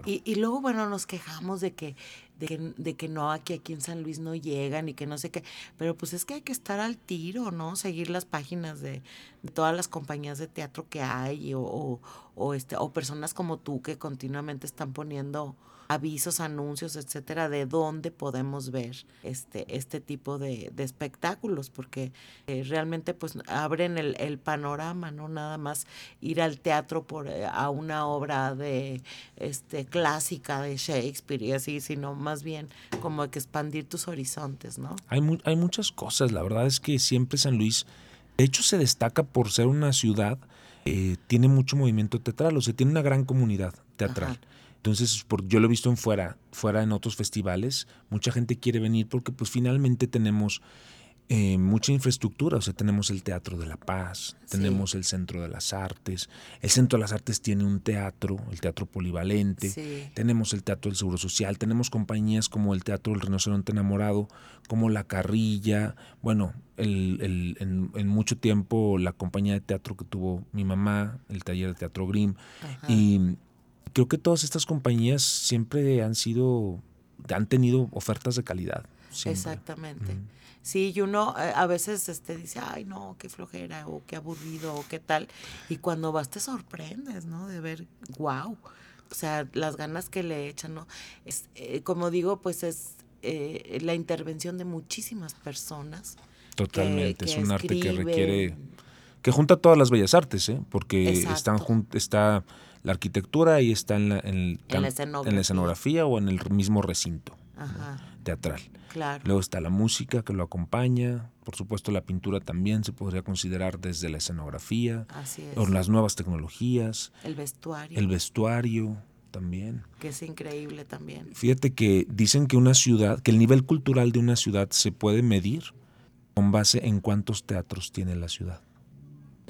[SPEAKER 1] Y, luego, bueno, nos quejamos de que, de que, de que no, aquí, aquí en San Luis no llegan y que no sé qué. Pero pues es que hay que estar al tiro, ¿no? Seguir las páginas de, de todas las compañías de teatro que hay o, o, o este, o personas como tú que continuamente están poniendo avisos, anuncios, etcétera, de dónde podemos ver este, este tipo de, de espectáculos, porque eh, realmente pues abren el, el panorama, no nada más ir al teatro por eh, a una obra de este clásica de Shakespeare y así, sino más bien como que expandir tus horizontes, ¿no?
[SPEAKER 2] Hay, mu- hay muchas cosas, la verdad es que siempre San Luis, de hecho se destaca por ser una ciudad, eh, tiene mucho movimiento teatral, o sea, tiene una gran comunidad teatral.
[SPEAKER 1] Ajá.
[SPEAKER 2] Entonces, por, yo lo he visto en fuera, fuera en otros festivales, mucha gente quiere venir porque pues finalmente tenemos eh, mucha infraestructura, o sea, tenemos el Teatro de la Paz,
[SPEAKER 1] Sí.
[SPEAKER 2] tenemos el Centro de las Artes, el Centro de las Artes tiene un teatro, el Teatro Polivalente,
[SPEAKER 1] Sí.
[SPEAKER 2] tenemos el Teatro del Seguro Social, tenemos compañías como el Teatro del Rinoceronte Enamorado, como La Carrilla, bueno, el, el- en, en mucho tiempo la compañía de teatro que tuvo mi mamá, el taller de Teatro Grimm,
[SPEAKER 1] Ajá.
[SPEAKER 2] y creo que todas estas compañías siempre han sido, han tenido ofertas de calidad. siempre.
[SPEAKER 1] Exactamente. Sí, y uno eh, a veces este, dice, ay, no, qué flojera, o qué aburrido, o qué tal. Y cuando vas te sorprendes, ¿no? De ver, wow. O sea, las ganas que le echan, ¿no? Es, eh, como digo, pues es eh, la intervención de muchísimas personas.
[SPEAKER 2] Totalmente,
[SPEAKER 1] que
[SPEAKER 2] es un arte que requiere, que junta todas las bellas artes, ¿eh? porque
[SPEAKER 1] Exacto.
[SPEAKER 2] están está la arquitectura y está en la, en
[SPEAKER 1] la escenografía.
[SPEAKER 2] en la escenografía o en el mismo recinto
[SPEAKER 1] Ajá,
[SPEAKER 2] teatral.
[SPEAKER 1] claro.
[SPEAKER 2] Luego está la música que lo acompaña, por supuesto la pintura también se podría considerar desde la escenografía,
[SPEAKER 1] Así es.
[SPEAKER 2] o las nuevas tecnologías,
[SPEAKER 1] El vestuario,
[SPEAKER 2] el vestuario también.
[SPEAKER 1] que es increíble también.
[SPEAKER 2] Fíjate que dicen que una ciudad, que el nivel cultural de una ciudad se puede medir con base en cuántos teatros tiene la ciudad.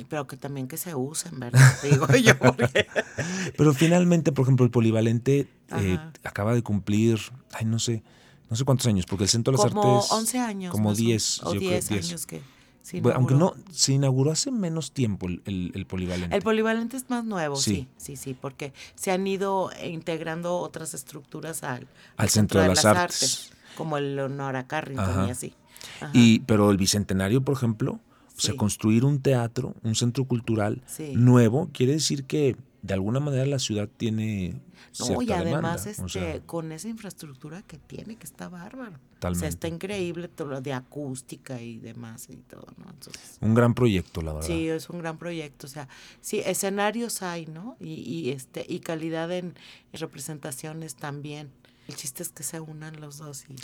[SPEAKER 1] Pero que también que se usen, ¿verdad? [laughs] Digo yo, porque... [laughs]
[SPEAKER 2] Pero finalmente, por ejemplo, el polivalente eh, acaba de cumplir, ay, no sé, no sé cuántos años, porque el Centro de las
[SPEAKER 1] como
[SPEAKER 2] Artes...
[SPEAKER 1] 11 años.
[SPEAKER 2] Como
[SPEAKER 1] más o-
[SPEAKER 2] 10,
[SPEAKER 1] O
[SPEAKER 2] yo creo,
[SPEAKER 1] 10
[SPEAKER 2] 10.
[SPEAKER 1] años que se
[SPEAKER 2] Bueno, aunque no, se inauguró hace menos tiempo el, el- el polivalente.
[SPEAKER 1] El polivalente es más nuevo,
[SPEAKER 2] Sí.
[SPEAKER 1] sí, sí, sí, porque se han ido integrando otras estructuras al,
[SPEAKER 2] Al Centro de las Artes.
[SPEAKER 1] como el Leonora Carrington
[SPEAKER 2] Ajá.
[SPEAKER 1] y así. Ajá.
[SPEAKER 2] Y, pero el Bicentenario, por ejemplo, o sea, construir un teatro, un centro cultural nuevo, quiere decir que de alguna manera la ciudad tiene
[SPEAKER 1] No,
[SPEAKER 2] cierta
[SPEAKER 1] y además,
[SPEAKER 2] demanda,
[SPEAKER 1] este,
[SPEAKER 2] o sea,
[SPEAKER 1] con esa infraestructura que tiene, que está bárbaro. O sea,
[SPEAKER 2] Totalmente.
[SPEAKER 1] está increíble todo lo de acústica y demás y todo, ¿no? Entonces,
[SPEAKER 2] un gran proyecto, la verdad.
[SPEAKER 1] Sí, es un gran proyecto. O sea, sí, escenarios hay, ¿no? Y, y este, y calidad en representaciones también. El chiste es que se unan los dos y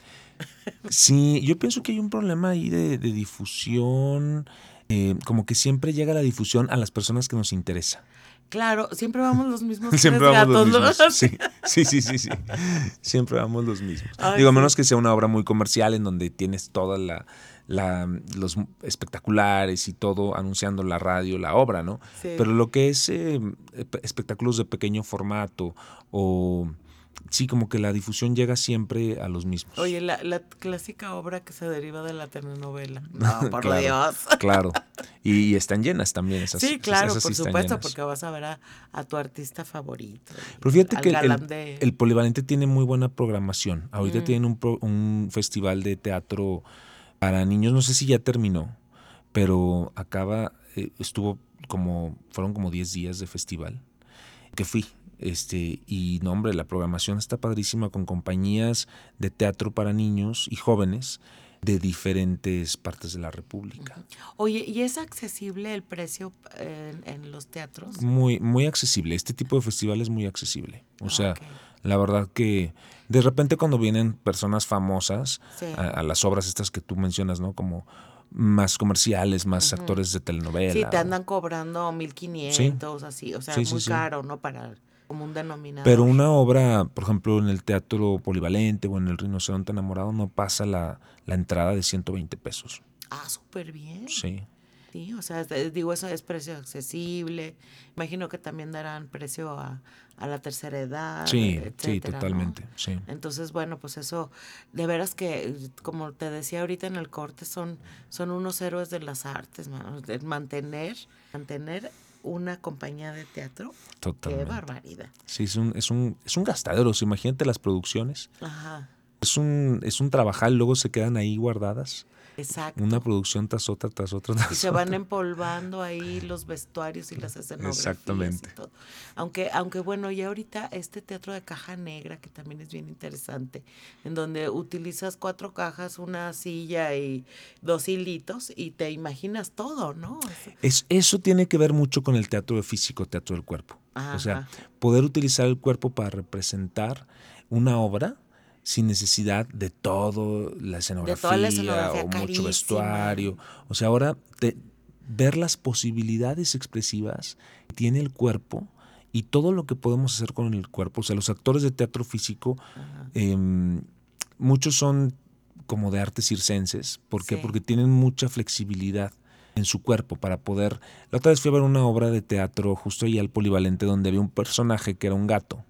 [SPEAKER 1] [laughs]
[SPEAKER 2] Sí, yo pienso que hay un problema ahí de, de difusión, eh, como que siempre llega la difusión a las personas que nos interesa.
[SPEAKER 1] claro, siempre vamos los mismos [laughs]
[SPEAKER 2] Siempre vamos los mismos. Sí, sí, sí, sí, sí. Siempre vamos los mismos.
[SPEAKER 1] Ay,
[SPEAKER 2] Digo, a
[SPEAKER 1] sí.
[SPEAKER 2] menos que sea una obra muy comercial en donde tienes toda la, la- los espectaculares y todo anunciando la radio, la obra, ¿no?
[SPEAKER 1] Sí.
[SPEAKER 2] Pero lo que es eh, espe- espectáculos de pequeño formato o sí, como que la difusión llega siempre a los mismos.
[SPEAKER 1] Oye, la, la clásica obra que se deriva de la telenovela. [laughs] No, por
[SPEAKER 2] Claro,
[SPEAKER 1] Dios.
[SPEAKER 2] Claro. Y, y [laughs] están llenas también esas.
[SPEAKER 1] Sí, claro,
[SPEAKER 2] esas
[SPEAKER 1] por supuesto, porque vas a ver a, a tu artista favorito.
[SPEAKER 2] Pero fíjate que el,
[SPEAKER 1] galán de-
[SPEAKER 2] el Polivalente tiene muy buena programación. Ahorita
[SPEAKER 1] Mm.
[SPEAKER 2] tienen un, pro- un festival de teatro para niños, no sé si ya terminó, pero acaba, eh, estuvo como, fueron como 10 días de festival que fui. Este, y no, hombre, la programación está padrísima con compañías de teatro para niños y jóvenes de diferentes partes de la República.
[SPEAKER 1] Oye, ¿y es accesible el precio eh, en, en los teatros?
[SPEAKER 2] Muy, muy accesible. Este tipo de festival es muy accesible. O
[SPEAKER 1] Ah,
[SPEAKER 2] sea, la verdad que de repente cuando vienen personas famosas
[SPEAKER 1] Sí.
[SPEAKER 2] a, a las obras estas que tú mencionas, ¿no? Como más comerciales, más actores de telenovela.
[SPEAKER 1] Sí, te andan cobrando 1500, así, o sea,
[SPEAKER 2] Sí, sí,
[SPEAKER 1] muy
[SPEAKER 2] sí.
[SPEAKER 1] caro, ¿no? Para como un denominador.
[SPEAKER 2] Pero una obra, por ejemplo, en el Teatro Polivalente o en el Rinoceronte Enamorado no pasa la, la entrada de 120 pesos.
[SPEAKER 1] Ah, súper bien.
[SPEAKER 2] Sí.
[SPEAKER 1] Sí, o sea, digo, eso es precio accesible. Imagino que también darán precio a, a la tercera edad.
[SPEAKER 2] Sí, sí,
[SPEAKER 1] etcétera, ¿no?
[SPEAKER 2] totalmente. Sí.
[SPEAKER 1] Entonces, bueno, pues eso, de veras que, como te decía ahorita en el corte, son, son unos héroes de las artes. De mantener, mantener una compañía de teatro. Qué barbaridad.
[SPEAKER 2] Sí, es un, es un, es un gastadero. imagínate las producciones.
[SPEAKER 1] Ajá,
[SPEAKER 2] Es un, es un trabajal, luego se quedan ahí guardadas.
[SPEAKER 1] Exacto.
[SPEAKER 2] Una producción tras otra, tras otra, tras
[SPEAKER 1] Y se
[SPEAKER 2] otra.
[SPEAKER 1] van empolvando ahí los vestuarios y las escenografías
[SPEAKER 2] Exactamente.
[SPEAKER 1] y todo. Aunque, aunque bueno, ya ahorita este teatro de caja negra, que también es bien interesante, en donde utilizas cuatro cajas, una silla y dos hilitos y te imaginas todo, ¿no? Es-
[SPEAKER 2] Es, eso tiene que ver mucho con el teatro físico, teatro del cuerpo. O sea,
[SPEAKER 1] Ajá.
[SPEAKER 2] poder utilizar el cuerpo para representar una obra sin necesidad de todo la escenografía,
[SPEAKER 1] toda la escenografía
[SPEAKER 2] o mucho vestuario. O sea, ahora te- ver las posibilidades expresivas que tiene el cuerpo y todo lo que podemos hacer con el cuerpo. O sea, los actores de teatro físico, em, muchos son como de artes circenses. ¿Por qué?
[SPEAKER 1] Sí.
[SPEAKER 2] Porque tienen mucha flexibilidad en su cuerpo para poder... La otra vez fui a ver una obra de teatro justo ahí al polivalente donde había un personaje que era un gato,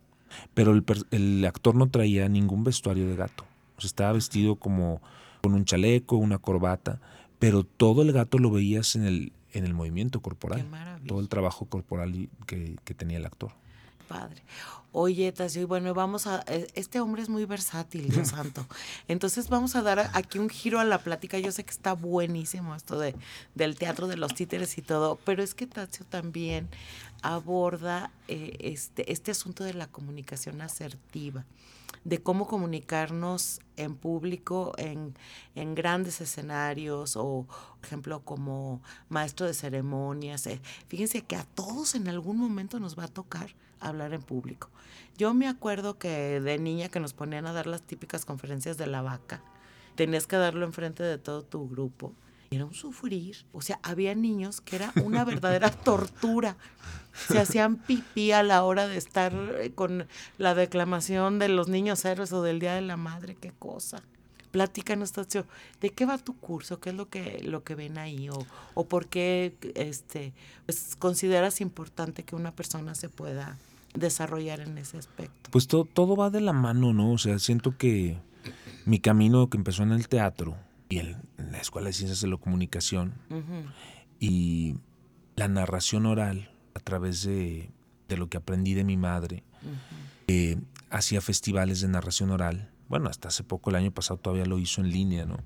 [SPEAKER 2] pero el, el actor no traía ningún vestuario de gato. O sea, estaba vestido como con un chaleco, una corbata, pero todo el gato lo veías en el, en el movimiento corporal. Todo el trabajo corporal que, que tenía el actor.
[SPEAKER 1] Padre. Oye, Tasio, y bueno, vamos a. eh, Este hombre es muy versátil, Dios [laughs] santo. Entonces vamos a dar aquí un giro a la plática. Yo sé que está buenísimo esto de, del teatro de los títeres y todo, pero es que Tasio también aborda eh, este, este asunto de la comunicación asertiva, de cómo comunicarnos en público, en, en grandes escenarios, o por ejemplo como maestro de ceremonias. eh. Fíjense que a todos en algún momento nos va a tocar hablar en público. Yo me acuerdo que de niña que nos ponían a dar las típicas conferencias de la vaca, tenías que darlo enfrente de todo tu grupo. Era un sufrir. O sea, había niños que era una [laughs] verdadera tortura. Se hacían pipí a la hora de estar eh, con la declamación de los niños héroes o del Día de la Madre. Qué cosa. Platícanos, Tatsio, ¿de qué va tu curso? ¿Qué es lo que, lo que ven ahí? ¿O, o por qué este, pues, consideras importante que una persona se pueda desarrollar en ese aspecto?
[SPEAKER 2] Pues to- todo va de la mano, ¿no? O sea, siento que mi camino que empezó en el teatro y en, la Escuela de Ciencias de la Comunicación y la narración oral a través de, de lo que aprendí de mi madre. eh, hacía festivales de narración oral. Bueno, hasta hace poco, el año pasado todavía lo hizo en línea, ¿no?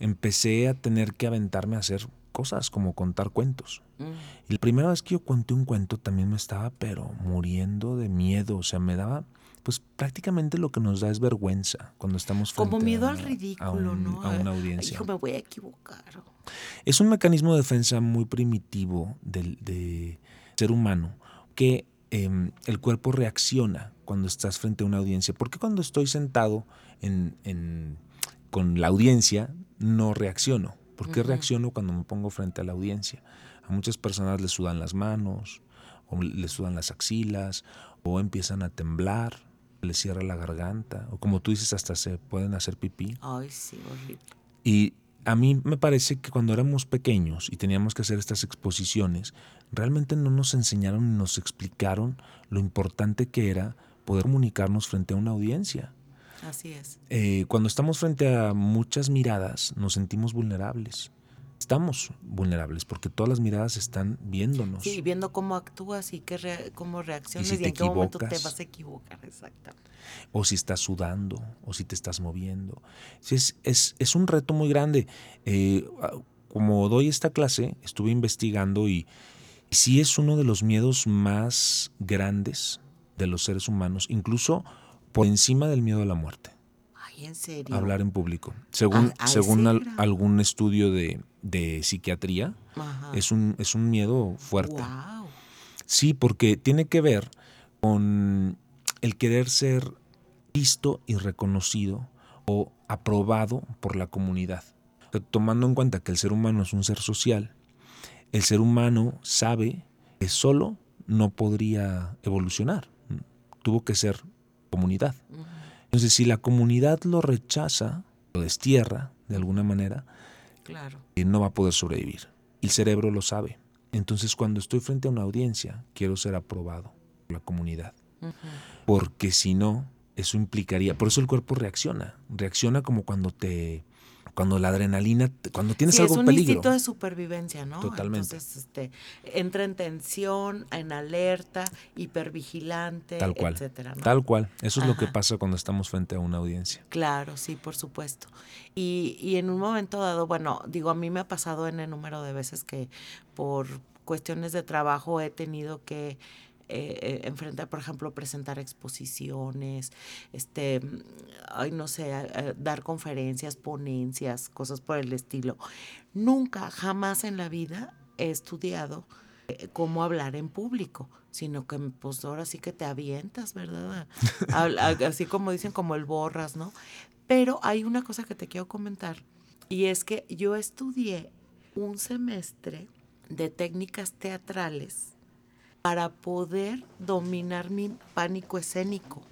[SPEAKER 2] Empecé a tener que aventarme a hacer cosas como contar cuentos.
[SPEAKER 1] Mm.
[SPEAKER 2] Y la primera vez que yo conté un cuento también me estaba, pero muriendo de miedo. O sea, me daba, pues prácticamente lo que nos da es vergüenza cuando estamos frente
[SPEAKER 1] Como miedo
[SPEAKER 2] a-
[SPEAKER 1] al
[SPEAKER 2] a
[SPEAKER 1] ridículo,
[SPEAKER 2] un-
[SPEAKER 1] ¿no?
[SPEAKER 2] A una
[SPEAKER 1] Ay,
[SPEAKER 2] audiencia.
[SPEAKER 1] Hijo, me voy a equivocar.
[SPEAKER 2] Es un mecanismo de defensa muy primitivo del de ser humano que em, el cuerpo reacciona cuando estás frente a una audiencia. Porque cuando estoy sentado en, en- con la audiencia no reacciono? ¿Por qué reacciono cuando me pongo frente a la audiencia? A muchas personas les sudan las manos, o les sudan las axilas, o empiezan a temblar, les cierra la garganta, o como tú dices, hasta se pueden hacer pipí.
[SPEAKER 1] Ay, sí, horrible.
[SPEAKER 2] Y a mí me parece que cuando éramos pequeños y teníamos que hacer estas exposiciones, realmente no nos enseñaron ni nos explicaron lo importante que era poder comunicarnos frente a una audiencia.
[SPEAKER 1] Así es.
[SPEAKER 2] Eh, cuando estamos frente a muchas miradas, nos sentimos vulnerables. Estamos vulnerables porque todas las miradas están viéndonos.
[SPEAKER 1] Sí, viendo cómo actúas y qué cómo reaccionas
[SPEAKER 2] si
[SPEAKER 1] y, en qué momento te vas a equivocar, exactamente.
[SPEAKER 2] o si estás sudando, o si te estás moviendo. Es, es, es un reto muy grande. Eh, ah, como doy esta clase, estuve investigando y sí es uno de los miedos más grandes de los seres humanos, incluso por encima del miedo a la muerte,
[SPEAKER 1] Ay, en serio.
[SPEAKER 2] hablar en público. Según,
[SPEAKER 1] a
[SPEAKER 2] según
[SPEAKER 1] ese
[SPEAKER 2] al-
[SPEAKER 1] grado.
[SPEAKER 2] algún estudio de, de psiquiatría,
[SPEAKER 1] Ajá.
[SPEAKER 2] es un, es un miedo fuerte.
[SPEAKER 1] Wow.
[SPEAKER 2] Sí, porque tiene que ver con el querer ser visto y reconocido o aprobado por la comunidad. O sea, Tomando en cuenta que el ser humano es un ser social, el ser humano sabe que solo no podría evolucionar. tuvo que ser comunidad. Entonces, si la comunidad lo rechaza, lo destierra de alguna manera,
[SPEAKER 1] claro.
[SPEAKER 2] Eh, no va a poder sobrevivir. El cerebro lo sabe. Entonces, cuando estoy frente a una audiencia, quiero ser aprobado por la comunidad. Porque si no, eso implicaría, por eso el cuerpo reacciona, reacciona como cuando te cuando la adrenalina, cuando tienes algo
[SPEAKER 1] es un
[SPEAKER 2] peligro.
[SPEAKER 1] instinto de supervivencia, ¿no?
[SPEAKER 2] Totalmente.
[SPEAKER 1] Entonces, este, entra en tensión, en alerta, hipervigilante,
[SPEAKER 2] Tal cual.
[SPEAKER 1] etcétera, ¿no?
[SPEAKER 2] Tal cual. Eso es lo que pasa cuando estamos frente a una audiencia.
[SPEAKER 1] Claro, sí, por supuesto. Y, y en un momento dado, bueno, digo, a mí me ha pasado en el número de veces que por cuestiones de trabajo he tenido que eh, eh, enfrentar, por ejemplo, presentar exposiciones, este, ay, no sé, dar conferencias, ponencias, cosas por el estilo. Nunca, jamás en la vida he estudiado eh, cómo hablar en público, sino que pues ahora sí que te avientas, ¿verdad? [laughs] Así como dicen, como el borras, ¿no? Pero hay una cosa que te quiero comentar, y es que yo estudié un semestre de técnicas teatrales para poder dominar mi pánico escénico.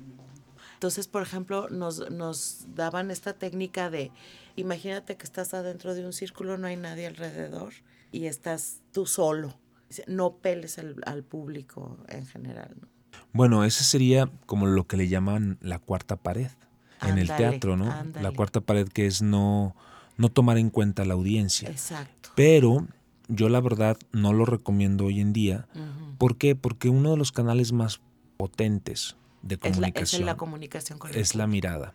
[SPEAKER 1] Entonces, por ejemplo, nos, nos daban esta técnica de, imagínate que estás adentro de un círculo, no hay nadie alrededor y estás tú solo. No peles al, al público en general. ¿no?
[SPEAKER 2] Bueno, ese sería como lo que le llaman la cuarta pared en el teatro, ¿no? La cuarta pared que es no, no tomar en cuenta la audiencia.
[SPEAKER 1] Exacto.
[SPEAKER 2] Pero yo la verdad no lo recomiendo hoy en día. ¿Por qué? Porque uno de los canales más potentes de
[SPEAKER 1] Es la, es
[SPEAKER 2] comunicación
[SPEAKER 1] la comunicación con
[SPEAKER 2] es la mirada.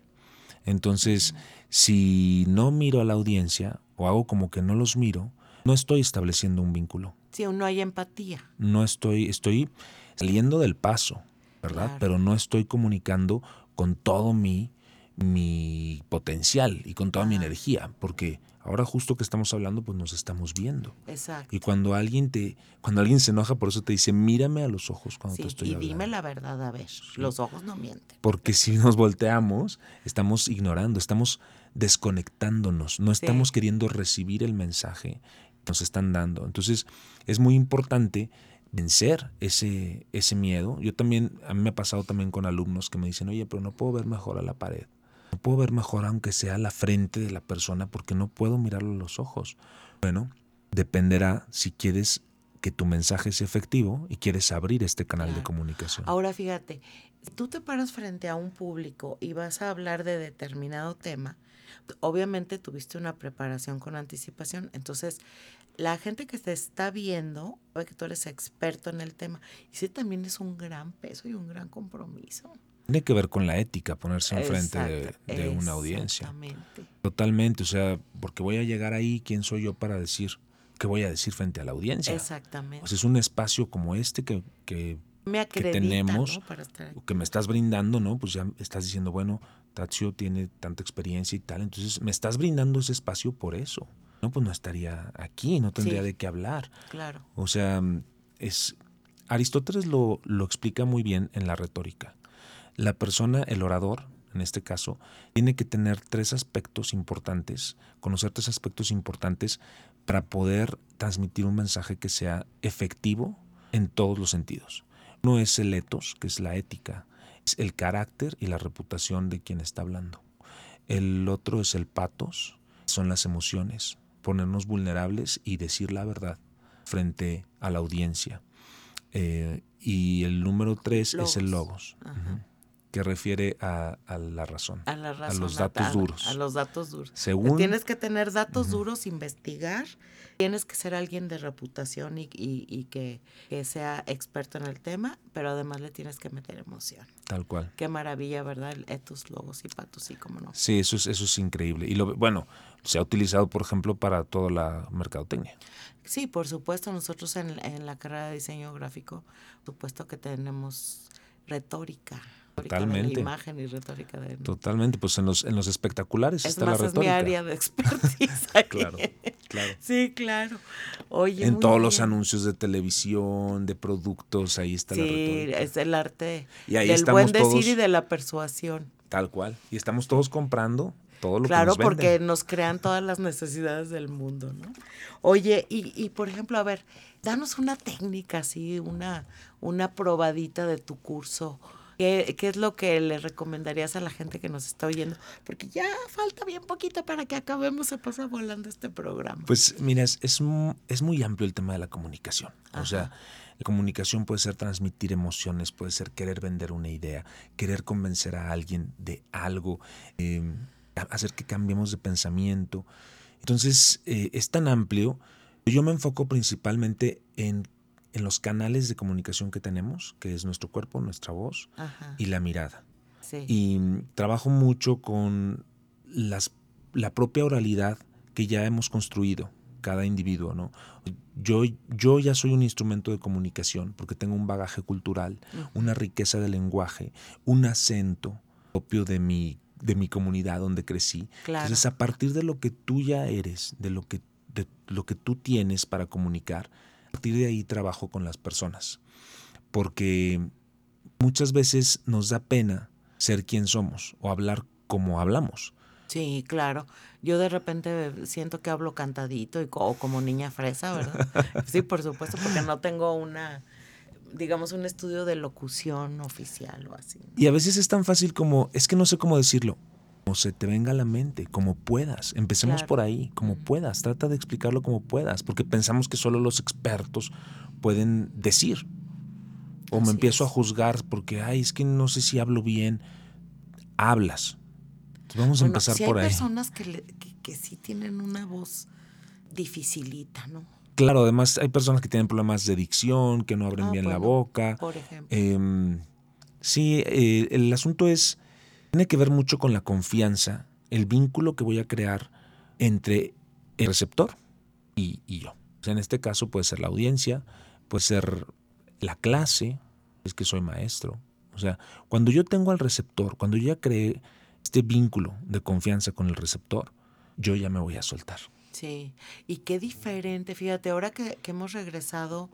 [SPEAKER 2] Entonces, si no miro a la audiencia o hago como que no los miro, no estoy estableciendo un vínculo.
[SPEAKER 1] Sí, no hay empatía.
[SPEAKER 2] No estoy, estoy saliendo del paso, ¿verdad?
[SPEAKER 1] Claro.
[SPEAKER 2] Pero no estoy comunicando con todo mi, mi potencial y con toda mi energía, porque ahora justo que estamos hablando, pues nos estamos viendo.
[SPEAKER 1] Exacto.
[SPEAKER 2] Y cuando alguien te, cuando alguien se enoja, por eso te dice, mírame a los ojos cuando
[SPEAKER 1] Sí,
[SPEAKER 2] te estoy
[SPEAKER 1] y
[SPEAKER 2] hablando.
[SPEAKER 1] dime la verdad, a ver, los ojos no mienten.
[SPEAKER 2] Porque si nos volteamos, estamos ignorando, estamos desconectándonos, no estamos queriendo recibir el mensaje que nos están dando. Entonces, es muy importante vencer ese, ese miedo. Yo también, a mí me ha pasado también con alumnos que me dicen, oye, pero no puedo ver mejor a la pared. No puedo ver mejor aunque sea la frente de la persona porque no puedo mirarlo a los ojos. Bueno, dependerá si quieres que tu mensaje sea efectivo y quieres abrir este canal de comunicación.
[SPEAKER 1] Ahora fíjate, tú te paras frente a un público y vas a hablar de determinado tema, obviamente tuviste una preparación con anticipación, entonces la gente que te está viendo ve que tú eres experto en el tema y ese también es un gran peso y un gran compromiso.
[SPEAKER 2] Tiene que ver con la ética, ponerse enfrente de, una audiencia. Totalmente, o sea, porque voy a llegar ahí, ¿quién soy yo para decir qué voy a decir frente a la audiencia?
[SPEAKER 1] Exactamente.
[SPEAKER 2] O sea, es un espacio como este que, que,
[SPEAKER 1] Me
[SPEAKER 2] que tenemos, que me estás brindando, ¿no? Pues ya estás diciendo, bueno, Tazio tiene tanta experiencia y tal, entonces me estás brindando ese espacio por eso. No, pues no estaría aquí, no tendría
[SPEAKER 1] Sí.
[SPEAKER 2] de qué hablar.
[SPEAKER 1] Claro.
[SPEAKER 2] O sea, es Aristóteles lo, lo explica muy bien en la retórica. La persona, el orador, en este caso, tiene que tener tres aspectos importantes, conocer tres aspectos importantes para poder transmitir un mensaje que sea efectivo en todos los sentidos. Uno es el etos, que es la ética, es el carácter y la reputación de quien está hablando. El otro es el patos, son las emociones, ponernos vulnerables y decir la verdad frente a la audiencia. Eh, y el número tres es el logos,
[SPEAKER 1] Ajá.
[SPEAKER 2] Que refiere a, a la razón,
[SPEAKER 1] A la razón.
[SPEAKER 2] los datos
[SPEAKER 1] a-
[SPEAKER 2] duros.
[SPEAKER 1] A los datos duros.
[SPEAKER 2] Según
[SPEAKER 1] Tienes que tener datos duros, investigar. Tienes que ser alguien de reputación y, y- y que, que sea experto en el tema, pero además le tienes que meter emoción.
[SPEAKER 2] tal cual.
[SPEAKER 1] Qué maravilla, ¿verdad? Etos, logos y patos, sí, como no.
[SPEAKER 2] Sí, eso es, eso es increíble. Y lo, bueno, se ha utilizado, por ejemplo, para toda la mercadotecnia.
[SPEAKER 1] Sí, por supuesto, nosotros en, en la carrera de diseño gráfico, supuesto que tenemos retórica. Retórica de
[SPEAKER 2] Totalmente.
[SPEAKER 1] la imagen y retórica de...
[SPEAKER 2] Totalmente, pues en los, en los espectaculares
[SPEAKER 1] es
[SPEAKER 2] está
[SPEAKER 1] más,
[SPEAKER 2] la
[SPEAKER 1] es mi
[SPEAKER 2] retórica.
[SPEAKER 1] área de expertise. [laughs] ahí.
[SPEAKER 2] Claro, claro.
[SPEAKER 1] Sí, claro. Oye,
[SPEAKER 2] En todos los anuncios de televisión, de productos, ahí está la
[SPEAKER 1] Sí,
[SPEAKER 2] retórica.
[SPEAKER 1] es el arte
[SPEAKER 2] Y ahí
[SPEAKER 1] del buen decir
[SPEAKER 2] todos-
[SPEAKER 1] y de la persuasión.
[SPEAKER 2] Tal cual. Y estamos todos comprando todo lo
[SPEAKER 1] Claro,
[SPEAKER 2] que nos
[SPEAKER 1] porque nos crean todas las necesidades del mundo, ¿no? Oye, y, y por ejemplo, a ver, danos una técnica así, una, una probadita de tu curso ¿Qué, ¿Qué, es lo que le recomendarías a la gente que nos está oyendo? Porque ya falta bien poquito para que acabemos, se pasa volando este programa.
[SPEAKER 2] Pues mira, es, es, es muy amplio el tema de la comunicación. O sea, la comunicación puede ser transmitir emociones, puede ser querer vender una idea, querer convencer a alguien de algo, eh, hacer que cambiemos de pensamiento. Entonces, eh, es tan amplio. Yo me enfoco principalmente en, en, los canales de comunicación que tenemos, que es nuestro cuerpo, nuestra voz Ajá. y la mirada.
[SPEAKER 1] Sí.
[SPEAKER 2] Y trabajo mucho con las, la propia oralidad que ya hemos construido cada individuo, ¿no? Yo, yo ya soy un instrumento de comunicación porque tengo un bagaje cultural, una riqueza de lenguaje, un acento propio de mi, de mi comunidad donde crecí.
[SPEAKER 1] Claro.
[SPEAKER 2] Entonces, a partir de lo que tú ya eres, de lo que, de lo que tú tienes para comunicar, a partir de ahí trabajo con las personas. Porque muchas veces nos da pena ser quien somos o hablar como hablamos.
[SPEAKER 1] Sí, claro. Yo de repente siento que hablo cantadito y o como niña fresa, ¿verdad? [laughs] sí, por supuesto, porque no tengo una, digamos, un estudio de locución oficial o así.
[SPEAKER 2] Y a veces es tan fácil como, es que no sé cómo decirlo, como se te venga a la mente, como puedas. Empecemos
[SPEAKER 1] Claro.
[SPEAKER 2] por ahí, como puedas. Trata de explicarlo como puedas, porque pensamos que solo los expertos pueden decir. O me empiezo
[SPEAKER 1] es.
[SPEAKER 2] a juzgar porque, ay, es que no sé si hablo bien. Hablas. Entonces vamos a empezar por
[SPEAKER 1] hay
[SPEAKER 2] ahí.
[SPEAKER 1] personas que, le- que, que sí tienen una voz dificilita, ¿no?
[SPEAKER 2] Claro, además hay personas que tienen problemas de dicción, que no abren
[SPEAKER 1] Ah,
[SPEAKER 2] bien la boca.
[SPEAKER 1] Por ejemplo.
[SPEAKER 2] Eh, sí, eh, el asunto es, tiene que ver mucho con la confianza, el vínculo que voy a crear entre el receptor y, yo. O sea, en este caso puede ser la audiencia, puede ser la clase, es que soy maestro. O sea, cuando yo tengo al receptor, cuando yo ya creé este vínculo de confianza con el receptor, yo ya me voy a soltar.
[SPEAKER 1] Sí, y qué diferente, fíjate, ahora que, hemos regresado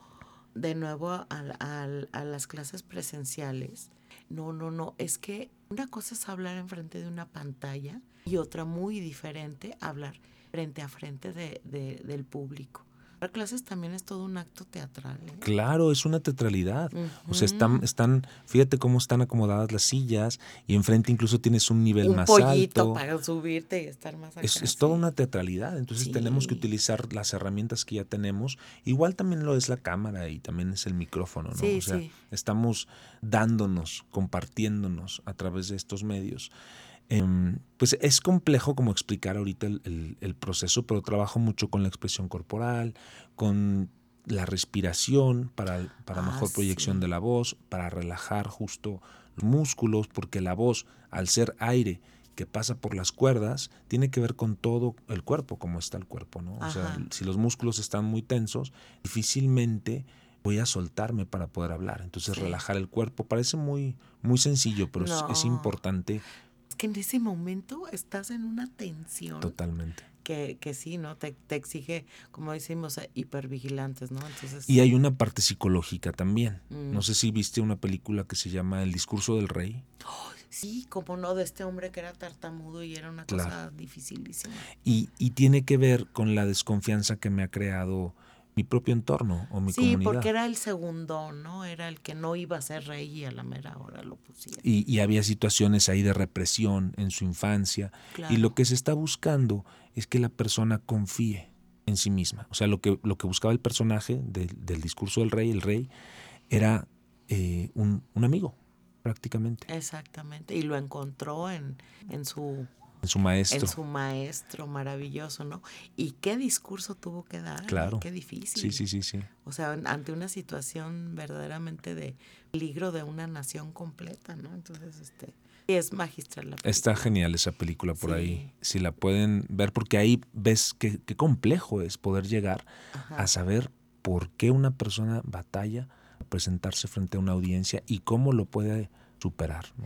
[SPEAKER 1] de nuevo a las clases presenciales, no, no, no, es que una cosa es hablar enfrente de una pantalla y otra muy diferente, hablar frente a frente de, de- del público. Dar clases también es todo un acto teatral. ¿eh?
[SPEAKER 2] Claro, es una teatralidad. O sea, están, están, fíjate cómo están acomodadas las sillas y enfrente incluso tienes un nivel
[SPEAKER 1] Un
[SPEAKER 2] más
[SPEAKER 1] pollito
[SPEAKER 2] alto.
[SPEAKER 1] para subirte y estar más acá.
[SPEAKER 2] Es, es toda una teatralidad, entonces tenemos que utilizar las herramientas que ya tenemos. Igual también lo es la cámara y también es el micrófono, ¿no?
[SPEAKER 1] Sí,
[SPEAKER 2] o sea,
[SPEAKER 1] sí.
[SPEAKER 2] estamos dándonos, compartiéndonos a través de estos medios. Em, pues es complejo como explicar ahorita el, el- el proceso, pero trabajo mucho con la expresión corporal, con la respiración para, para
[SPEAKER 1] Ah,
[SPEAKER 2] mejor proyección
[SPEAKER 1] sí.
[SPEAKER 2] de la voz, para relajar justo los músculos, porque la voz, al ser aire que pasa por las cuerdas, tiene que ver con todo el cuerpo, como está el cuerpo, ¿no? O sea, si los músculos están muy tensos, difícilmente voy a soltarme para poder hablar. Entonces,
[SPEAKER 1] Sí.
[SPEAKER 2] relajar el cuerpo parece muy, muy sencillo, pero es- importante
[SPEAKER 1] Es que en ese momento estás en una tensión.
[SPEAKER 2] totalmente.
[SPEAKER 1] que, que sí, ¿no? Te, te exige, como decimos, eh, hipervigilantes, ¿no? Entonces,
[SPEAKER 2] Y hay una parte psicológica también.
[SPEAKER 1] Mm.
[SPEAKER 2] No sé si viste una película que se llama El discurso del rey.
[SPEAKER 1] sí, como no, de este hombre que era tartamudo y era una
[SPEAKER 2] Claro.
[SPEAKER 1] cosa dificilísima.
[SPEAKER 2] Y, y tiene que ver con la desconfianza que me ha creado mi propio entorno o mi
[SPEAKER 1] Sí,
[SPEAKER 2] comunidad.
[SPEAKER 1] porque era el segundo, ¿no? Era el que no iba a ser rey y a la mera hora lo pusieron.
[SPEAKER 2] y, y había situaciones ahí de represión en su infancia. Y lo que se está buscando es que la persona confíe en sí misma. O sea, lo que, lo que buscaba el personaje del, del discurso del rey, el rey, era eh, un, un amigo, prácticamente,
[SPEAKER 1] Exactamente. Y lo encontró en, en su
[SPEAKER 2] en su maestro.
[SPEAKER 1] en su maestro maravilloso, ¿no? Y qué discurso tuvo que dar. ¿eh?
[SPEAKER 2] Claro.
[SPEAKER 1] Qué difícil.
[SPEAKER 2] Sí, sí, sí, sí.
[SPEAKER 1] O sea, an- ante una situación verdaderamente de peligro de una nación completa, ¿no? Entonces, este, es magistral la
[SPEAKER 2] Está
[SPEAKER 1] película.
[SPEAKER 2] genial esa película por
[SPEAKER 1] Sí.
[SPEAKER 2] ahí. Si la pueden ver, porque ahí ves qué, qué complejo es poder llegar
[SPEAKER 1] Ajá.
[SPEAKER 2] a saber por qué una persona batalla a presentarse frente a una audiencia y cómo lo puede superar. ¿no?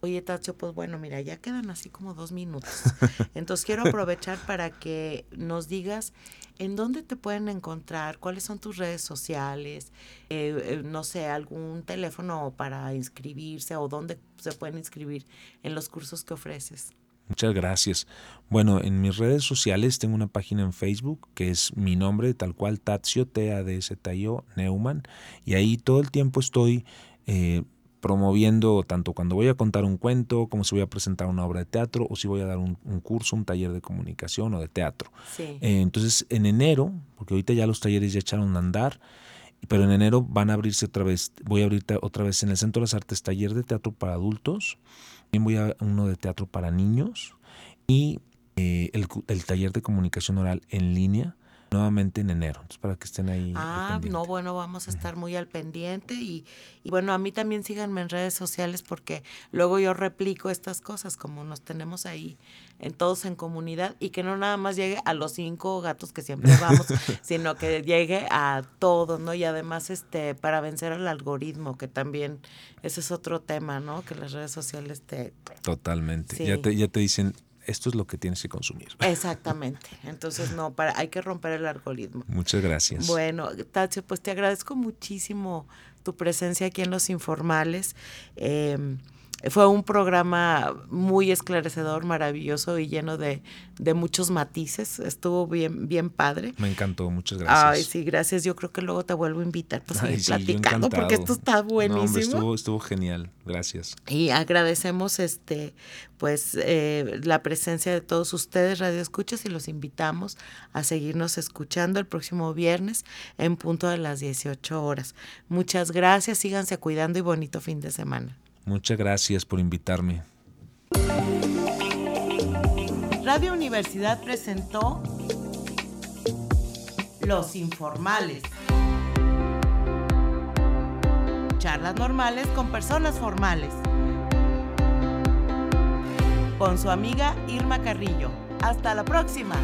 [SPEAKER 1] Oye, Tacho, pues bueno, mira, ya quedan así como dos minutos. [laughs] Entonces quiero aprovechar para que nos digas en dónde te pueden encontrar, cuáles son tus redes sociales, eh, eh, no sé, algún teléfono para inscribirse o dónde se pueden inscribir en los cursos que ofreces.
[SPEAKER 2] Muchas gracias. Bueno, en mis redes sociales tengo una página en Facebook que es mi nombre, tal cual, Tazio, T-A-D-Z-I-O, Neumann. Y ahí todo el tiempo estoy eh, promoviendo tanto cuando voy a contar un cuento, como si voy a presentar una obra de teatro o si voy a dar un, curso, un taller de comunicación o de teatro. Eh, entonces, en enero, porque ahorita ya los talleres ya echaron a andar, pero en enero van a abrirse otra vez, voy a abrir otra vez en el Centro de las Artes taller de teatro para adultos, también voy a uno de teatro para niños y eh, el, el taller de comunicación oral en línea nuevamente en enero, entonces para que estén ahí.
[SPEAKER 1] Ah, no, bueno, vamos a estar muy al pendiente y, y, bueno, a mí también síganme en redes sociales porque luego yo replico estas cosas como nos tenemos ahí en todos en comunidad y que no nada más llegue a los cinco gatos que siempre [laughs] vamos, sino que llegue a todos, ¿no? Y además este para vencer al algoritmo, que también ese es otro tema, ¿no? Que las redes sociales te
[SPEAKER 2] Totalmente. Ya te ya te dicen esto es lo que tienes que consumir. [laughs]
[SPEAKER 1] Exactamente. Entonces, no, para, hay que romper el algoritmo.
[SPEAKER 2] Muchas gracias.
[SPEAKER 1] Bueno, Tacho, pues te agradezco muchísimo tu presencia aquí en Los Informales. Eh, fue un programa muy esclarecedor, maravilloso y lleno de, muchos matices. Estuvo bien, bien padre.
[SPEAKER 2] Me encantó, muchas gracias.
[SPEAKER 1] Ay, sí, gracias. Yo creo que luego te vuelvo a invitar para seguir platicando porque esto está buenísimo.
[SPEAKER 2] estuvo, estuvo genial, gracias.
[SPEAKER 1] Y agradecemos este, pues, eh, la presencia de todos ustedes, Radio Escuchas, y los invitamos a seguirnos escuchando el próximo viernes en punto de las 18 horas. Muchas gracias, síganse cuidando y bonito fin de semana.
[SPEAKER 2] Muchas gracias por invitarme.
[SPEAKER 1] Radio Universidad presentó Los Informales. Charlas normales con personas formales. Con su amiga Irma Carrillo. Hasta la próxima.